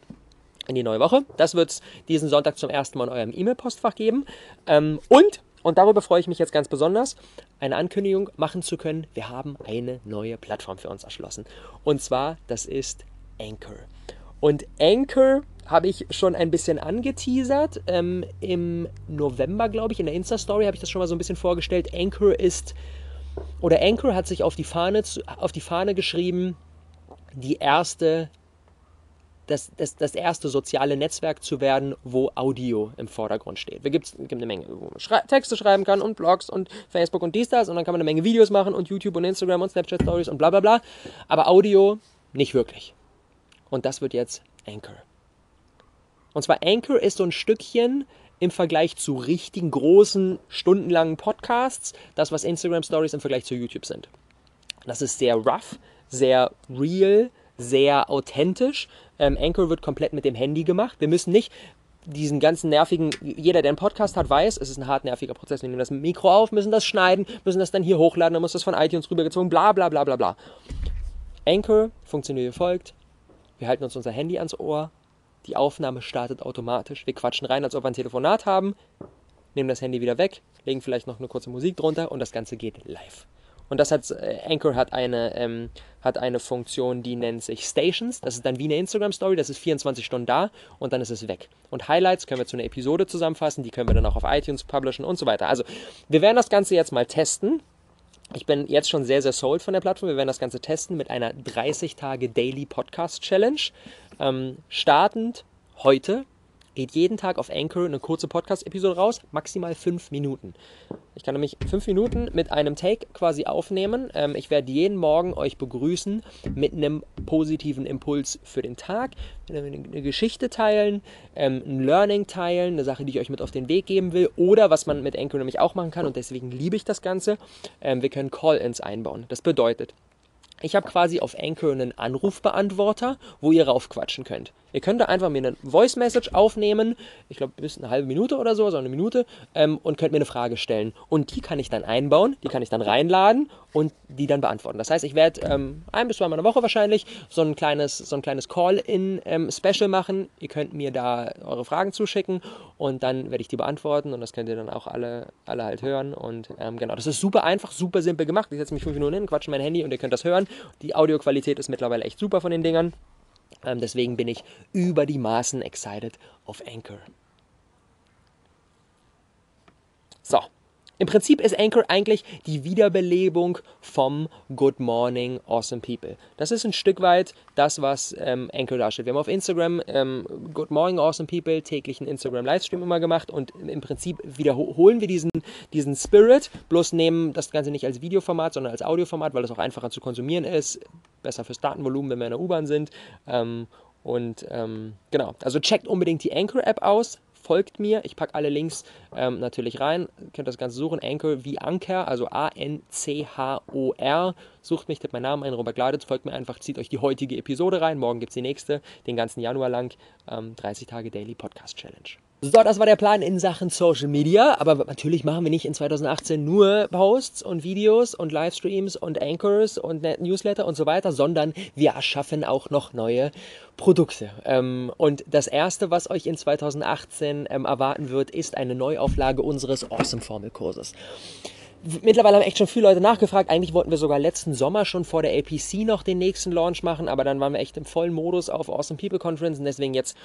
in die neue Woche. Das wird es diesen Sonntag zum ersten Mal in eurem E-Mail-Postfach geben. Ähm, und und darüber freue ich mich jetzt ganz besonders, eine Ankündigung machen zu können. Wir haben eine neue Plattform für uns erschlossen. Und zwar, das ist Anchor. Und Anchor habe ich schon ein bisschen angeteasert. Ähm, Im November, glaube ich, in der Insta-Story habe ich das schon mal so ein bisschen vorgestellt. Anchor ist, oder Anchor hat sich auf die Fahne, auf die Fahne geschrieben, die erste das, das, das erste soziale Netzwerk zu werden, wo Audio im Vordergrund steht. Gibt, gibt eine Menge, wo man schrei Texte schreiben kann und Blogs und Facebook und dies, das und dann kann man eine Menge Videos machen und YouTube und Instagram und Snapchat Stories und bla bla bla. Aber Audio nicht wirklich. Und das wird jetzt Anchor. Und zwar Anchor ist so ein Stückchen im Vergleich zu richtigen großen, stundenlangen Podcasts, das, was Instagram Stories im Vergleich zu YouTube sind. Das ist sehr rough, sehr real, sehr authentisch. Ähm, Anchor wird komplett mit dem Handy gemacht. Wir müssen nicht diesen ganzen nervigen, jeder, der einen Podcast hat, weiß, es ist ein hart nerviger Prozess. Wir nehmen das Mikro auf, müssen das schneiden, müssen das dann hier hochladen, dann muss das von iTunes rübergezogen, bla bla bla bla bla. Anchor funktioniert wie folgt. Wir halten uns unser Handy ans Ohr, die Aufnahme startet automatisch, wir quatschen rein, als ob wir ein Telefonat haben, nehmen das Handy wieder weg, legen vielleicht noch eine kurze Musik drunter und das Ganze geht live. Und das hat äh, Anchor hat eine, ähm, hat eine Funktion, die nennt sich Stations. Das ist dann wie eine Instagram-Story, das ist 24 Stunden da und dann ist es weg. Und Highlights können wir zu einer Episode zusammenfassen, die können wir dann auch auf iTunes publishen und so weiter. Also wir werden das Ganze jetzt mal testen. Ich bin jetzt schon sehr, sehr sold von der Plattform. Wir werden das Ganze testen mit einer 30 Tage Daily Podcast Challenge. Ähm, startend heute geht jeden Tag auf Anchor eine kurze Podcast-Episode raus, maximal fünf Minuten. Ich kann nämlich fünf Minuten mit einem Take quasi aufnehmen. Ähm, ich werde jeden Morgen euch begrüßen mit einem positiven Impuls für den Tag, eine Geschichte teilen, ähm, ein Learning teilen, eine Sache, die ich euch mit auf den Weg geben will oder was man mit Anchor nämlich auch machen kann und deswegen liebe ich das Ganze. Ähm, wir können Call-ins einbauen. Das bedeutet, ich habe quasi auf Anchor einen Anrufbeantworter, wo ihr raufquatschen könnt. Ihr könnt da einfach mir eine Voice Message aufnehmen, ich glaube bis eine halbe Minute oder so, so eine Minute, ähm, und könnt mir eine Frage stellen. Und die kann ich dann einbauen, die kann ich dann reinladen und die dann beantworten. Das heißt, ich werde ähm, ein bis zweimal in der Woche wahrscheinlich so ein kleines, so kleines Call-in-Special ähm, machen. Ihr könnt mir da eure Fragen zuschicken und dann werde ich die beantworten und das könnt ihr dann auch alle, alle halt hören. Und ähm, genau, das ist super einfach, super simpel gemacht. Ich setze mich fünf Minuten hin, quatsche mein Handy und ihr könnt das hören. Die Audioqualität ist mittlerweile echt super von den Dingern. Ähm, deswegen bin ich über die Maßen excited auf Anchor. So, im Prinzip ist Anchor eigentlich die Wiederbelebung vom Good Morning Awesome People. Das ist ein Stück weit das, was ähm, Anchor darstellt. Wir haben auf Instagram ähm, Good Morning Awesome People täglichen Instagram-Livestream immer gemacht und im Prinzip wiederholen wir diesen, diesen Spirit, bloß nehmen das Ganze nicht als Videoformat, sondern als Audioformat, weil es auch einfacher zu konsumieren ist, besser fürs Datenvolumen, wenn wir in der U-Bahn sind. Ähm, und ähm, genau, also checkt unbedingt die Anchor-App aus folgt mir. Ich packe alle Links ähm, natürlich rein. Ihr könnt das Ganze suchen. Anchor wie Anker, also A-N-C-H-O-R. Sucht mich, tippt meinen Namen ein, Robert Gladitz. Folgt mir einfach, zieht euch die heutige Episode rein. Morgen gibt es die nächste, den ganzen Januar lang. Ähm, 30 Tage Daily Podcast Challenge. So, das war der Plan in Sachen Social Media. Aber natürlich machen wir nicht in 2018 nur Posts und Videos und Livestreams und Anchors und Newsletter und so weiter, sondern wir erschaffen auch noch neue Produkte. Ähm, und das erste, was euch in 2018 ähm, erwarten wird, ist eine Neuauflage unseres Awesome Formel Kurses. Mittlerweile haben echt schon viele Leute nachgefragt. Eigentlich wollten wir sogar letzten Sommer schon vor der APC noch den nächsten Launch machen, aber dann waren wir echt im vollen Modus auf Awesome People Conference und deswegen jetzt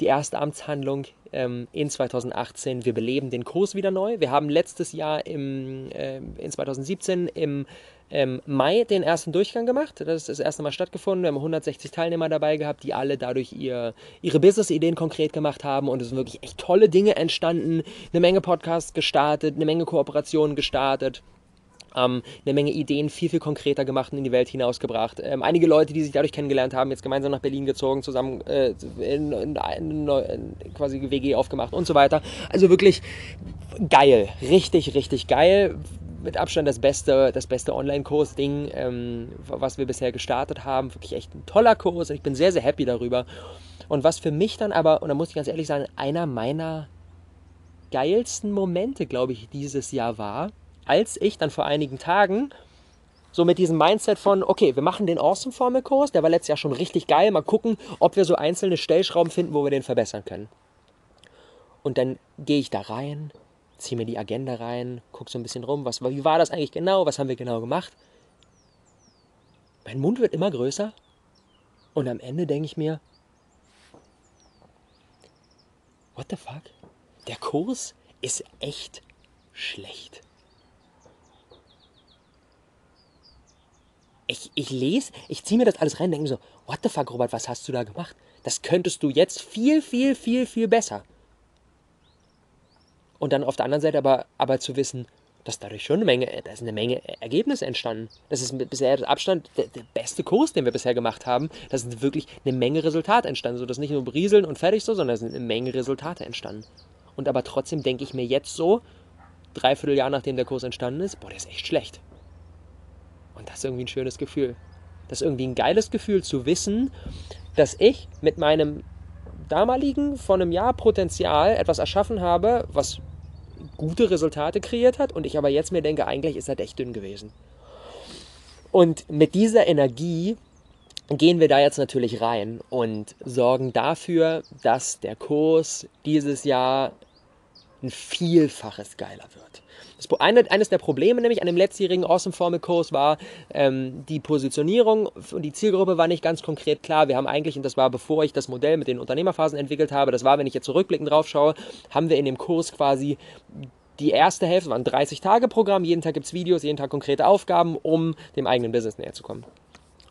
die erste Amtshandlung ähm, in 2018. Wir beleben den Kurs wieder neu. Wir haben letztes Jahr im, äh, in 2017 im ähm, Mai den ersten Durchgang gemacht. Das ist das erste Mal stattgefunden. Wir haben 160 Teilnehmer dabei gehabt, die alle dadurch ihr, ihre Business-Ideen konkret gemacht haben. Und es sind wirklich echt tolle Dinge entstanden. Eine Menge Podcasts gestartet, eine Menge Kooperationen gestartet ähm, eine Menge Ideen viel, viel konkreter gemacht und in die Welt hinausgebracht. Ähm, einige Leute, die sich dadurch kennengelernt haben, jetzt gemeinsam nach Berlin gezogen, zusammen äh, in, in, in, in, quasi WG aufgemacht und so weiter. Also wirklich geil, richtig, richtig geil. Mit Abstand das beste, das beste Online-Kurs-Ding, ähm, was wir bisher gestartet haben. Wirklich echt ein toller Kurs. Ich bin sehr, sehr happy darüber. Und was für mich dann aber, und da muss ich ganz ehrlich sagen, einer meiner geilsten Momente, glaube ich, dieses Jahr war, als ich dann vor einigen Tagen so mit diesem Mindset von, okay, wir machen den Awesome Formel Kurs, der war letztes Jahr schon richtig geil, mal gucken, ob wir so einzelne Stellschrauben finden, wo wir den verbessern können. Und dann gehe ich da rein, ziehe mir die Agenda rein, gucke so ein bisschen rum, was, wie war das eigentlich genau, was haben wir genau gemacht. Mein Mund wird immer größer und am Ende denke ich mir, what the fuck? Der Kurs ist echt schlecht. Ich, ich lese, ich ziehe mir das alles rein denke so, what the fuck, Robert, was hast du da gemacht? Das könntest du jetzt viel, viel, viel, viel besser. Und dann auf der anderen Seite aber, aber zu wissen, dass dadurch schon eine Menge, da ist eine Menge Ergebnisse entstanden. Das ist bisher der Abstand der, der, beste Kurs, den wir bisher gemacht haben. Da sind wirklich eine Menge Resultate entstanden. So, dass nicht nur berieseln und fertig so, sondern da sind eine Menge Resultate entstanden. Und aber trotzdem denke ich mir jetzt so, dreiviertel Jahr nachdem der Kurs entstanden ist, boah, der ist echt schlecht. Und das ist irgendwie ein schönes Gefühl. Das ist irgendwie ein geiles Gefühl zu wissen, dass ich mit meinem damaligen von einem Jahr Potenzial etwas erschaffen habe, was gute Resultate kreiert hat und ich aber jetzt mir denke, eigentlich ist das echt dünn gewesen. Und mit dieser Energie gehen wir da jetzt natürlich rein und sorgen dafür, dass der Kurs dieses Jahr ein Vielfaches geiler wird. Das, eine, eines der Probleme nämlich an dem letztjährigen Awesome Formel Kurs war, ähm, die Positionierung und die Zielgruppe war nicht ganz konkret klar. Wir haben eigentlich, und das war bevor ich das Modell mit den Unternehmerphasen entwickelt habe, das war, wenn ich jetzt zurückblickend drauf schaue, haben wir in dem Kurs quasi die erste Hälfte war ein 30-Tage-Programm, jeden Tag gibt es Videos, jeden Tag konkrete Aufgaben, um dem eigenen Business näher zu kommen.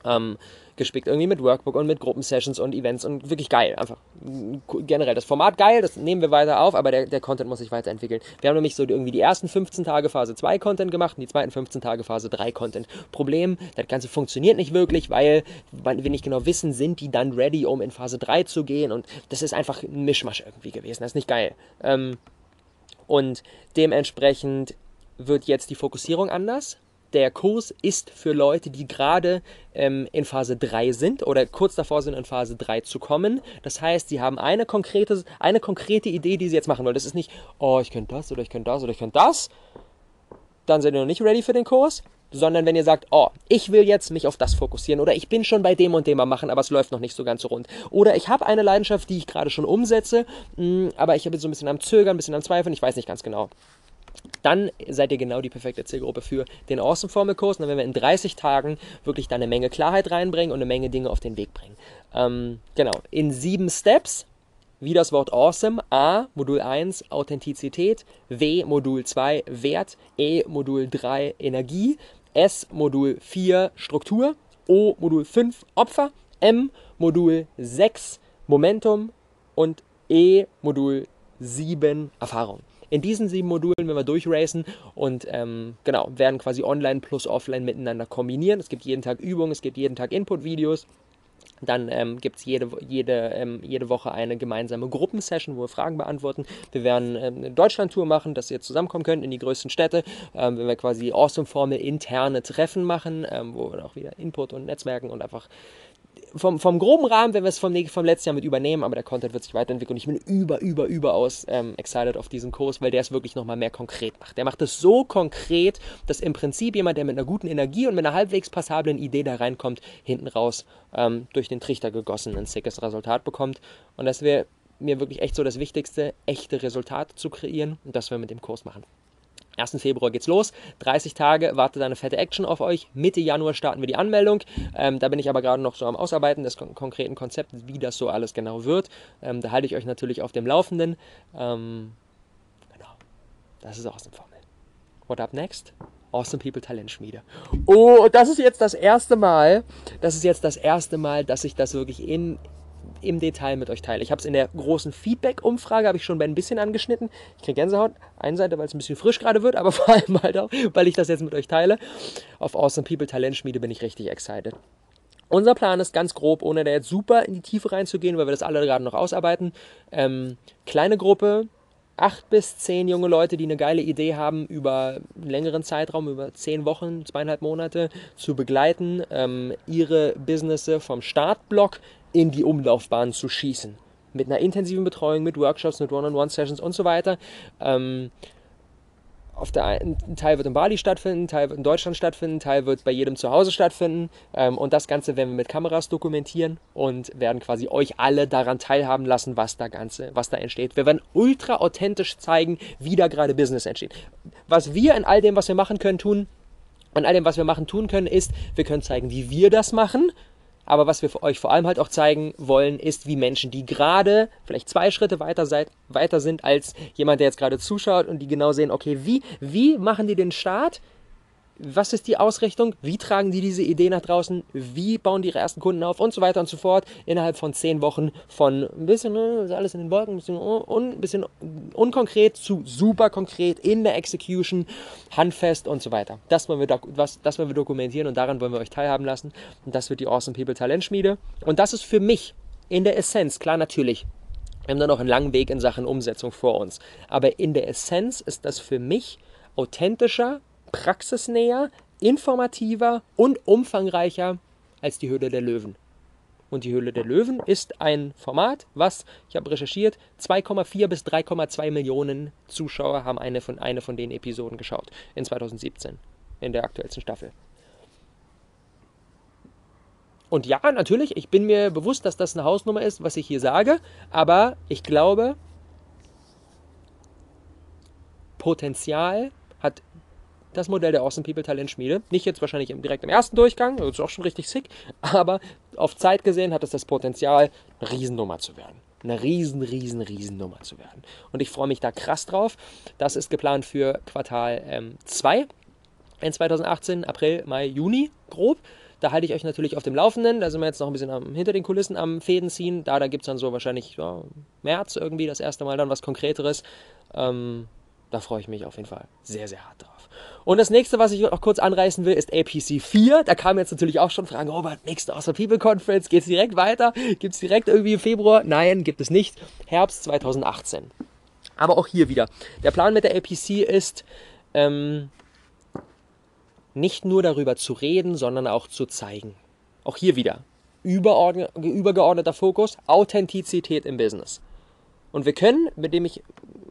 Ähm, gespickt irgendwie mit Workbook und mit Gruppensessions und Events und wirklich geil. Einfach generell das Format geil, das nehmen wir weiter auf, aber der, der Content muss sich weiterentwickeln. Wir haben nämlich so irgendwie die ersten 15 Tage Phase 2 Content gemacht und die zweiten 15 Tage Phase 3 Content. Problem, das Ganze funktioniert nicht wirklich, weil wir nicht genau wissen, sind die dann ready, um in Phase 3 zu gehen und das ist einfach ein Mischmasch irgendwie gewesen. Das ist nicht geil. Ähm, und dementsprechend wird jetzt die Fokussierung anders der Kurs ist für Leute, die gerade ähm, in Phase 3 sind oder kurz davor sind, in Phase 3 zu kommen. Das heißt, sie haben eine konkrete, eine konkrete Idee, die sie jetzt machen wollen. Das ist nicht, oh, ich könnte das oder ich könnte das oder ich könnte das. Dann seid ihr noch nicht ready für den Kurs. Sondern wenn ihr sagt, oh, ich will jetzt mich auf das fokussieren oder ich bin schon bei dem und dem am machen, aber es läuft noch nicht so ganz so rund. Oder ich habe eine Leidenschaft, die ich gerade schon umsetze, mh, mm, aber ich bin so ein bisschen am Zögern, ein bisschen am Zweifeln, ich weiß nicht ganz genau dann seid ihr genau die perfekte Zielgruppe für den Awesome Formel Kurs. Und dann werden wir in 30 Tagen wirklich da eine Menge Klarheit reinbringen und eine Menge Dinge auf den Weg bringen. Ähm, genau, in sieben Steps. Wie das Wort Awesome. A, Modul 1, Authentizität. W, Modul 2, Wert. E, Modul 3, Energie. S, Modul 4, Struktur. O, Modul 5, Opfer. M, Modul 6, Momentum. Und E, Modul 7, Erfahrung. In diesen sieben Modulen werden wir durchracen und ähm, genau, werden quasi online plus offline miteinander kombinieren. Es gibt jeden Tag Übungen, es gibt jeden Tag Input-Videos. Dann ähm, gibt es jede, jede, ähm, jede Woche eine gemeinsame Gruppensession, wo wir Fragen beantworten. Wir werden ähm, eine Deutschland-Tour machen, dass ihr zusammenkommen könnt in die größten Städte. Ähm, wenn wir quasi Awesome Formel interne Treffen machen, ähm, wo wir auch wieder Input und Netzwerken und einfach vom, vom groben Rahmen werden wir es vom, vom letzten Jahr mit übernehmen, aber der Content wird sich weiterentwickeln und ich bin über, über, überaus ähm, excited auf diesen Kurs, weil der es wirklich nochmal mehr konkret macht. Der macht es so konkret, dass im Prinzip jemand, der mit einer guten Energie und mit einer halbwegs passablen Idee da reinkommt, hinten raus ähm, durch den Trichter gegossen ein sickes Resultat bekommt. Und das wäre mir wirklich echt so das Wichtigste, echte Resultate zu kreieren und das wir mit dem Kurs machen. 1. Februar geht's los. 30 Tage wartet eine fette Action auf euch. Mitte Januar starten wir die Anmeldung. Ähm, da bin ich aber gerade noch so am Ausarbeiten des kon konkreten Konzepts, wie das so alles genau wird. Ähm, da halte ich euch natürlich auf dem Laufenden. Ähm, genau. Das ist Awesome Formel. What up next? Awesome People Talentschmiede. Oh, das ist jetzt das erste Mal, das ist jetzt das erste Mal, dass ich das wirklich in, im Detail mit euch teile. Ich habe es in der großen Feedback-Umfrage, habe ich schon ein bisschen angeschnitten. Ich kriege Gänsehaut. Eine Seite, weil es ein bisschen frisch gerade wird, aber vor allem halt auch, weil ich das jetzt mit euch teile. Auf Awesome People Talentschmiede bin ich richtig excited. Unser Plan ist ganz grob, ohne da jetzt super in die Tiefe reinzugehen, weil wir das alle gerade noch ausarbeiten. Ähm, kleine Gruppe, acht bis zehn junge Leute, die eine geile Idee haben, über einen längeren Zeitraum, über zehn Wochen, zweieinhalb Monate zu begleiten, ähm, ihre Businesse vom Startblock in die Umlaufbahn zu schießen. Mit einer intensiven Betreuung, mit Workshops, mit One-on-One-Sessions und so weiter. Ähm, auf der ein Teil wird in Bali stattfinden, ein Teil wird in Deutschland stattfinden, ein Teil wird bei jedem zu Hause stattfinden. Ähm, und das Ganze werden wir mit Kameras dokumentieren und werden quasi euch alle daran teilhaben lassen, was da Ganze, was da entsteht. Wir werden ultra authentisch zeigen, wie da gerade Business entsteht. Was wir in all dem, was wir machen können, tun, an all dem, was wir machen, tun können, ist, wir können zeigen, wie wir das machen aber was wir für euch vor allem halt auch zeigen wollen, ist, wie Menschen, die gerade vielleicht zwei Schritte weiter, seid, weiter sind als jemand, der jetzt gerade zuschaut und die genau sehen, okay, wie, wie machen die den Start? Was ist die Ausrichtung, wie tragen die diese Idee nach draußen, wie bauen die ihre ersten Kunden auf und so weiter und so fort. Innerhalb von zehn Wochen von ein bisschen, ne, alles in den Wolken, ein bisschen, un, bisschen unkonkret zu super konkret in der Execution, handfest und so weiter. Das wollen, wir, was, das wollen wir dokumentieren und daran wollen wir euch teilhaben lassen. Und das wird die Awesome People Talentschmiede. Und das ist für mich in der Essenz, klar natürlich, wir haben da noch einen langen Weg in Sachen Umsetzung vor uns. Aber in der Essenz ist das für mich authentischer, praxisnäher, informativer und umfangreicher als die Höhle der Löwen. Und die Höhle der Löwen ist ein Format, was, ich habe recherchiert, 2,4 bis 3,2 Millionen Zuschauer haben eine von, eine von den Episoden geschaut in 2017, in der aktuellsten Staffel. Und ja, natürlich, ich bin mir bewusst, dass das eine Hausnummer ist, was ich hier sage, aber ich glaube, Potenzial hat das Modell der Awesome People Talent Schmiede. Nicht jetzt wahrscheinlich direkt im ersten Durchgang, das ist auch schon richtig sick, aber auf Zeit gesehen hat es das Potenzial, eine Riesennummer zu werden. Eine riesen, riesen, riesen Nummer zu werden. Und ich freue mich da krass drauf. Das ist geplant für Quartal 2 ähm, in 2018, April, Mai, Juni, grob. Da halte ich euch natürlich auf dem Laufenden. Da sind wir jetzt noch ein bisschen am, hinter den Kulissen am Fäden ziehen. Da, da gibt es dann so wahrscheinlich ja, März irgendwie das erste Mal dann was Konkreteres. Ähm, da freue ich mich auf jeden Fall sehr, sehr hart drauf. Und das nächste, was ich noch kurz anreißen will, ist APC 4. Da kamen jetzt natürlich auch schon Fragen, oh, aber nächste Awesome People Conference, geht es direkt weiter? Gibt es direkt irgendwie im Februar? Nein, gibt es nicht. Herbst 2018. Aber auch hier wieder. Der Plan mit der APC ist, ähm, nicht nur darüber zu reden, sondern auch zu zeigen. Auch hier wieder. Übergeordneter Fokus, Authentizität im Business. Und wir können, mit dem ich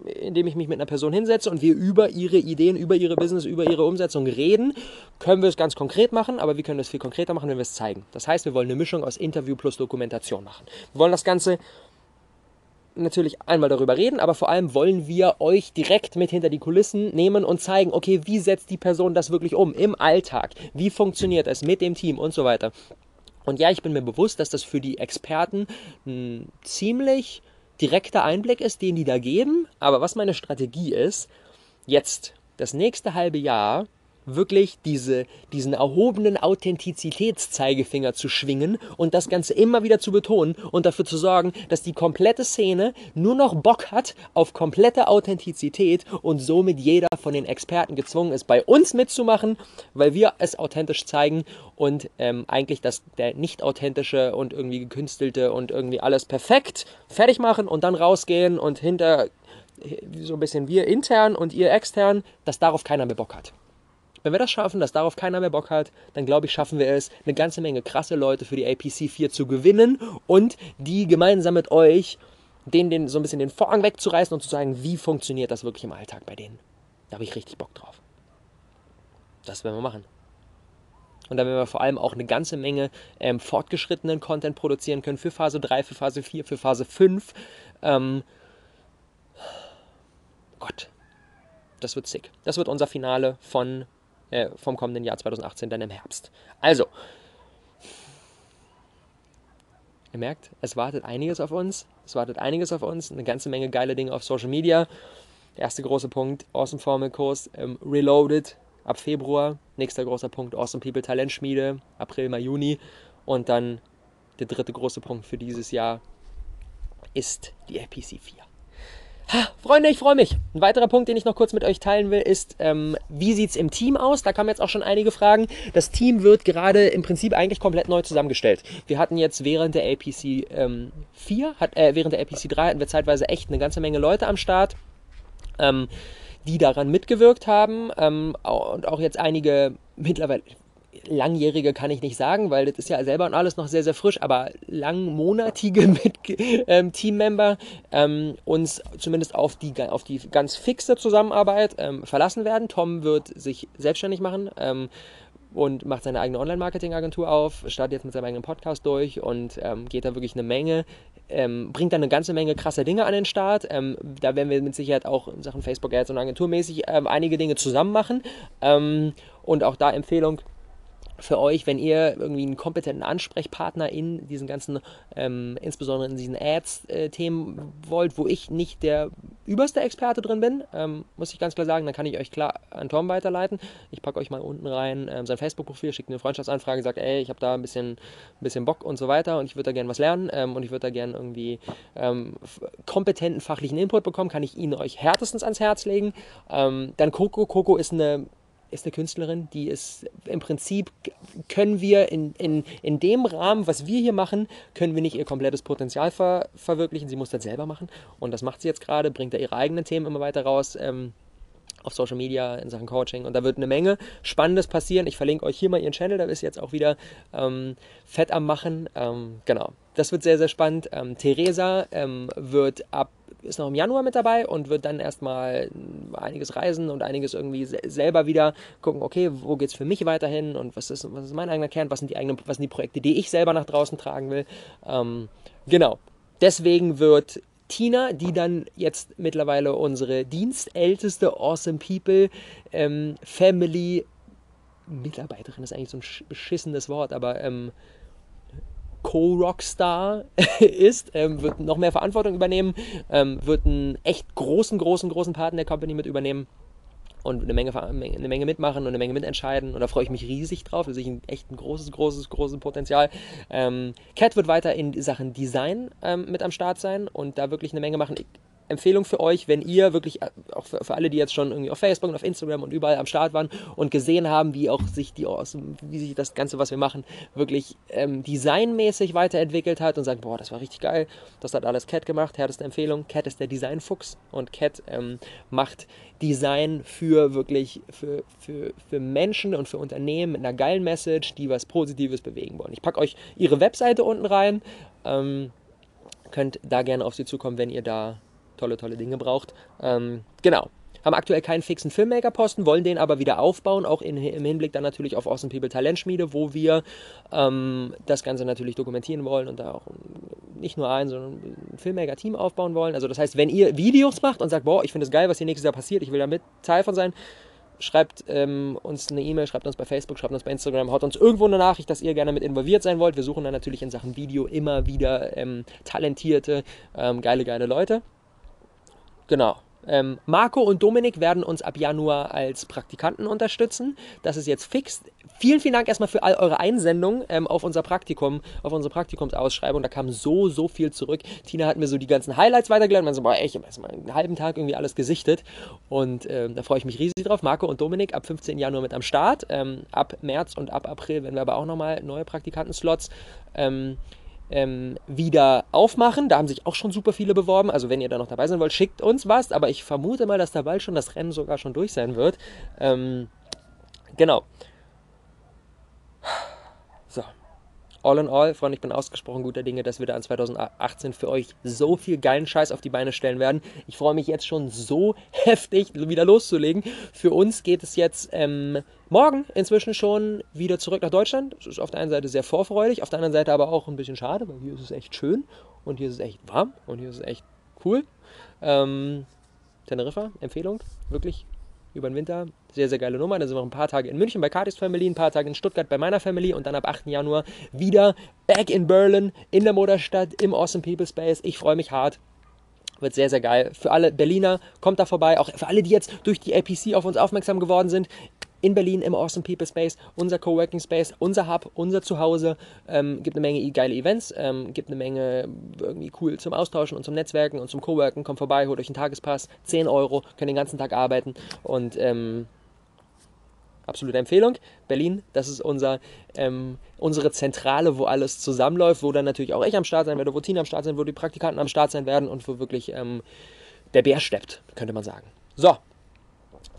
indem ich mich mit einer Person hinsetze und wir über ihre Ideen, über ihre Business, über ihre Umsetzung reden, können wir es ganz konkret machen, aber wir können es viel konkreter machen, wenn wir es zeigen. Das heißt, wir wollen eine Mischung aus Interview plus Dokumentation machen. Wir wollen das Ganze natürlich einmal darüber reden, aber vor allem wollen wir euch direkt mit hinter die Kulissen nehmen und zeigen, okay, wie setzt die Person das wirklich um im Alltag? Wie funktioniert es mit dem Team und so weiter? Und ja, ich bin mir bewusst, dass das für die Experten ein ziemlich direkter Einblick ist, den die da geben. Aber was meine Strategie ist, jetzt das nächste halbe Jahr wirklich diese, diesen erhobenen Authentizitätszeigefinger zu schwingen und das Ganze immer wieder zu betonen und dafür zu sorgen, dass die komplette Szene nur noch Bock hat auf komplette Authentizität und somit jeder von den Experten gezwungen ist, bei uns mitzumachen, weil wir es authentisch zeigen und ähm, eigentlich das der nicht authentische und irgendwie gekünstelte und irgendwie alles perfekt fertig machen und dann rausgehen und hinter so ein bisschen wir intern und ihr extern, dass darauf keiner mehr Bock hat. Wenn wir das schaffen, dass darauf keiner mehr Bock hat, dann glaube ich, schaffen wir es, eine ganze Menge krasse Leute für die APC 4 zu gewinnen und die gemeinsam mit euch denen den, so ein bisschen den Vorhang wegzureißen und zu sagen, wie funktioniert das wirklich im Alltag bei denen. Da habe ich richtig Bock drauf. Das werden wir machen. Und da werden wir vor allem auch eine ganze Menge ähm, fortgeschrittenen Content produzieren können für Phase 3, für Phase 4, für Phase 5. Ähm, Gott, das wird sick. Das wird unser Finale von äh, vom kommenden Jahr 2018 dann im Herbst. Also, ihr merkt, es wartet einiges auf uns. Es wartet einiges auf uns, eine ganze Menge geile Dinge auf Social Media. Der erste große Punkt, Awesome Formel Kurs, ähm, Reloaded ab Februar. Nächster großer Punkt, Awesome People Talentschmiede, April, Mai, Juni. Und dann der dritte große Punkt für dieses Jahr ist die APC 4. Freunde, ich freue mich. Ein weiterer Punkt, den ich noch kurz mit euch teilen will, ist, ähm, wie sieht es im Team aus? Da kamen jetzt auch schon einige Fragen. Das Team wird gerade im Prinzip eigentlich komplett neu zusammengestellt. Wir hatten jetzt während der APC ähm, 4, hat, äh, während der APC 3 hatten wir zeitweise echt eine ganze Menge Leute am Start. Ähm, die daran mitgewirkt haben ähm, und auch jetzt einige mittlerweile, langjährige kann ich nicht sagen, weil das ist ja selber und alles noch sehr, sehr frisch, aber langmonatige mit, ähm, Teammember ähm, uns zumindest auf die, auf die ganz fixe Zusammenarbeit ähm, verlassen werden. Tom wird sich selbstständig machen ähm, und macht seine eigene Online-Marketing-Agentur auf, startet jetzt mit seinem eigenen Podcast durch und ähm, geht da wirklich eine Menge ähm, bringt dann eine ganze Menge krasse Dinge an den Start. Ähm, da werden wir mit Sicherheit auch in Sachen Facebook Ads und agenturmäßig ähm, einige Dinge zusammen machen. Ähm, und auch da Empfehlung, für euch, wenn ihr irgendwie einen kompetenten Ansprechpartner in diesen ganzen, ähm, insbesondere in diesen Ads-Themen äh, wollt, wo ich nicht der überste Experte drin bin, ähm, muss ich ganz klar sagen, dann kann ich euch klar an Tom weiterleiten. Ich packe euch mal unten rein ähm, sein Facebook-Profil, schicke eine Freundschaftsanfrage, sagt, ey, ich habe da ein bisschen, ein bisschen Bock und so weiter und ich würde da gerne was lernen ähm, und ich würde da gerne irgendwie ähm, kompetenten fachlichen Input bekommen, kann ich ihn euch härtestens ans Herz legen. Ähm, dann Coco. Coco ist eine ist eine Künstlerin, die ist im Prinzip, können wir in, in, in dem Rahmen, was wir hier machen, können wir nicht ihr komplettes Potenzial ver, verwirklichen. Sie muss das selber machen und das macht sie jetzt gerade, bringt da ihre eigenen Themen immer weiter raus. Ähm, auf Social Media in Sachen Coaching und da wird eine Menge Spannendes passieren. Ich verlinke euch hier mal ihren Channel, da ist jetzt auch wieder ähm, fett am Machen. Ähm, genau, das wird sehr, sehr spannend. Ähm, Theresa ähm, wird ab ist noch im Januar mit dabei und wird dann erstmal einiges reisen und einiges irgendwie selber wieder gucken, okay, wo geht es für mich weiterhin und was ist, was ist mein eigener Kern, was sind die eigenen, was sind die Projekte, die ich selber nach draußen tragen will. Ähm, genau. Deswegen wird Tina, die dann jetzt mittlerweile unsere dienstälteste Awesome People ähm, Family Mitarbeiterin ist eigentlich so ein beschissenes Wort, aber ähm, Co-Rockstar ist, ähm, wird noch mehr Verantwortung übernehmen, ähm, wird einen echt großen, großen, großen Part in der Company mit übernehmen und eine Menge, eine Menge mitmachen und eine Menge mitentscheiden. Und da freue ich mich riesig drauf. Da sehe ich ein, echt ein großes, großes, großes Potenzial. Ähm, Cat wird weiter in Sachen Design ähm, mit am Start sein und da wirklich eine Menge machen. Ich, Empfehlung für euch, wenn ihr wirklich, äh, auch für, für, alle, die jetzt schon irgendwie auf Facebook und auf Instagram und überall am Start waren und gesehen haben, wie auch sich die, wie sich das Ganze, was wir machen, wirklich ähm, designmäßig weiterentwickelt hat und sagt, boah, das war richtig geil, das hat alles Cat gemacht, härteste Empfehlung, Cat ist der Designfuchs und Cat ähm, macht Design für wirklich, für, für, für Menschen und für Unternehmen mit einer geilen Message, die was Positives bewegen wollen. Ich packe euch ihre Webseite unten rein, ähm, könnt da gerne auf sie zukommen, wenn ihr da tolle, tolle Dinge braucht. Ähm, genau. haben aktuell keinen fixen Filmmaker-Posten, wollen den aber wieder aufbauen, auch in, im Hinblick dann natürlich auf Awesome People Talentschmiede, wo wir ähm, das Ganze natürlich dokumentieren wollen und da auch nicht nur ein, sondern ein Filmmaker-Team aufbauen wollen. Also das heißt, wenn ihr Videos macht und sagt, boah, ich finde es geil, was hier nächstes Jahr passiert, ich will da mit Teil von sein, schreibt ähm, uns eine E-Mail, schreibt uns bei Facebook, schreibt uns bei Instagram, haut uns irgendwo eine Nachricht, dass ihr gerne mit involviert sein wollt. Wir suchen dann natürlich in Sachen Video immer wieder ähm, talentierte, ähm, geile, geile Leute. Genau. Ähm, Marco und Dominik werden uns ab Januar als Praktikanten unterstützen. Das ist jetzt fix. Vielen, vielen Dank erstmal für all eure Einsendungen ähm, auf unser Praktikum, auf unsere Praktikumsausschreibung. Da kam so, so viel zurück. Tina hat mir so die ganzen Highlights weitergelernt. Man so, boah, ey, ich habe erstmal einen halben Tag irgendwie alles gesichtet. Und ähm, da freue ich mich riesig drauf. Marco und Dominik ab 15. Januar mit am Start. Ähm, ab März und ab April werden wir aber auch nochmal neue Praktikantenslots. Ähm, ähm, wieder aufmachen. Da haben sich auch schon super viele beworben. Also wenn ihr da noch dabei sein wollt, schickt uns was. Aber ich vermute mal, dass da bald schon das Rennen sogar schon durch sein wird. Ähm, genau. All in all, Freunde, ich bin ausgesprochen guter Dinge, dass wir da in 2018 für euch so viel geilen Scheiß auf die Beine stellen werden. Ich freue mich jetzt schon so heftig, wieder loszulegen. Für uns geht es jetzt ähm, morgen inzwischen schon wieder zurück nach Deutschland. Das ist auf der einen Seite sehr vorfreudig, auf der anderen Seite aber auch ein bisschen schade, weil hier ist es echt schön und hier ist es echt warm und hier ist es echt cool. Ähm, Teneriffa, Empfehlung, wirklich über den Winter. Sehr, sehr geile Nummer. Dann sind wir ein paar Tage in München bei Katis Family, ein paar Tage in Stuttgart bei meiner Family und dann ab 8. Januar wieder back in Berlin, in der Mutterstadt, im Awesome People Space. Ich freue mich hart. Wird sehr, sehr geil. Für alle Berliner, kommt da vorbei. Auch für alle, die jetzt durch die APC auf uns aufmerksam geworden sind in Berlin im Awesome People Space, unser Coworking Space, unser Hub, unser Zuhause. Ähm, gibt eine Menge geile Events, ähm, gibt eine Menge irgendwie cool zum Austauschen und zum Netzwerken und zum Coworken. Kommt vorbei, holt euch einen Tagespass, 10 Euro, könnt den ganzen Tag arbeiten und ähm, absolute Empfehlung. Berlin, das ist unser, ähm, unsere Zentrale, wo alles zusammenläuft, wo dann natürlich auch ich am Start sein werde, wo Tina am Start sein, wo die Praktikanten am Start sein werden und wo wirklich ähm, der Bär steppt, könnte man sagen. So,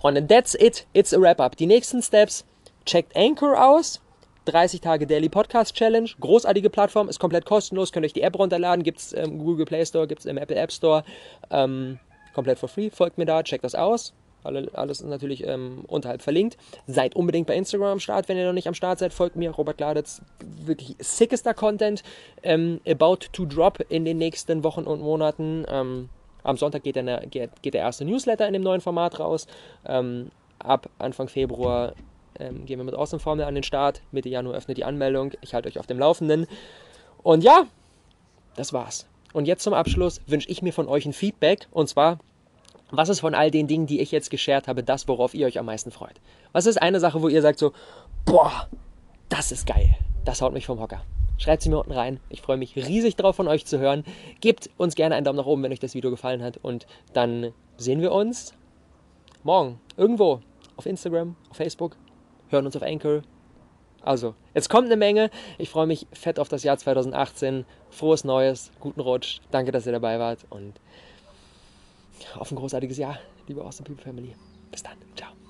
Freunde, that's it. It's a wrap-up. Die nächsten Steps, checkt Anchor aus. 30 Tage Daily Podcast Challenge. Großartige Plattform, ist komplett kostenlos. Könnt euch die App runterladen. Gibt es im Google Play Store, gibt es im Apple App Store. Ähm, komplett for free. Folgt mir da, checkt das aus. Alle, alles ist natürlich ähm, unterhalb verlinkt. Seid unbedingt bei Instagram am Start, wenn ihr noch nicht am Start seid. Folgt mir, Robert Gladitz. Wirklich sickester Content. Ähm, about to drop in den nächsten Wochen und Monaten. Am Sonntag geht der, geht, geht der erste Newsletter in dem neuen Format raus. Ähm, ab Anfang Februar ähm, gehen wir mit Awesome Formel an den Start. Mitte Januar öffnet die Anmeldung. Ich halte euch auf dem Laufenden. Und ja, das war's. Und jetzt zum Abschluss wünsche ich mir von euch ein Feedback. Und zwar, was ist von all den Dingen, die ich jetzt geshared habe, das, worauf ihr euch am meisten freut? Was ist eine Sache, wo ihr sagt so, boah, das ist geil. Das haut mich vom Hocker. Schreibt sie mir unten rein. Ich freue mich riesig drauf, von euch zu hören. Gebt uns gerne einen Daumen nach oben, wenn euch das Video gefallen hat. Und dann sehen wir uns morgen irgendwo auf Instagram, auf Facebook, hören uns auf Anchor. Also, jetzt kommt eine Menge. Ich freue mich fett auf das Jahr 2018. Frohes Neues, guten Rutsch. Danke, dass ihr dabei wart und auf ein großartiges Jahr, liebe Awesome People Family. Bis dann. Ciao.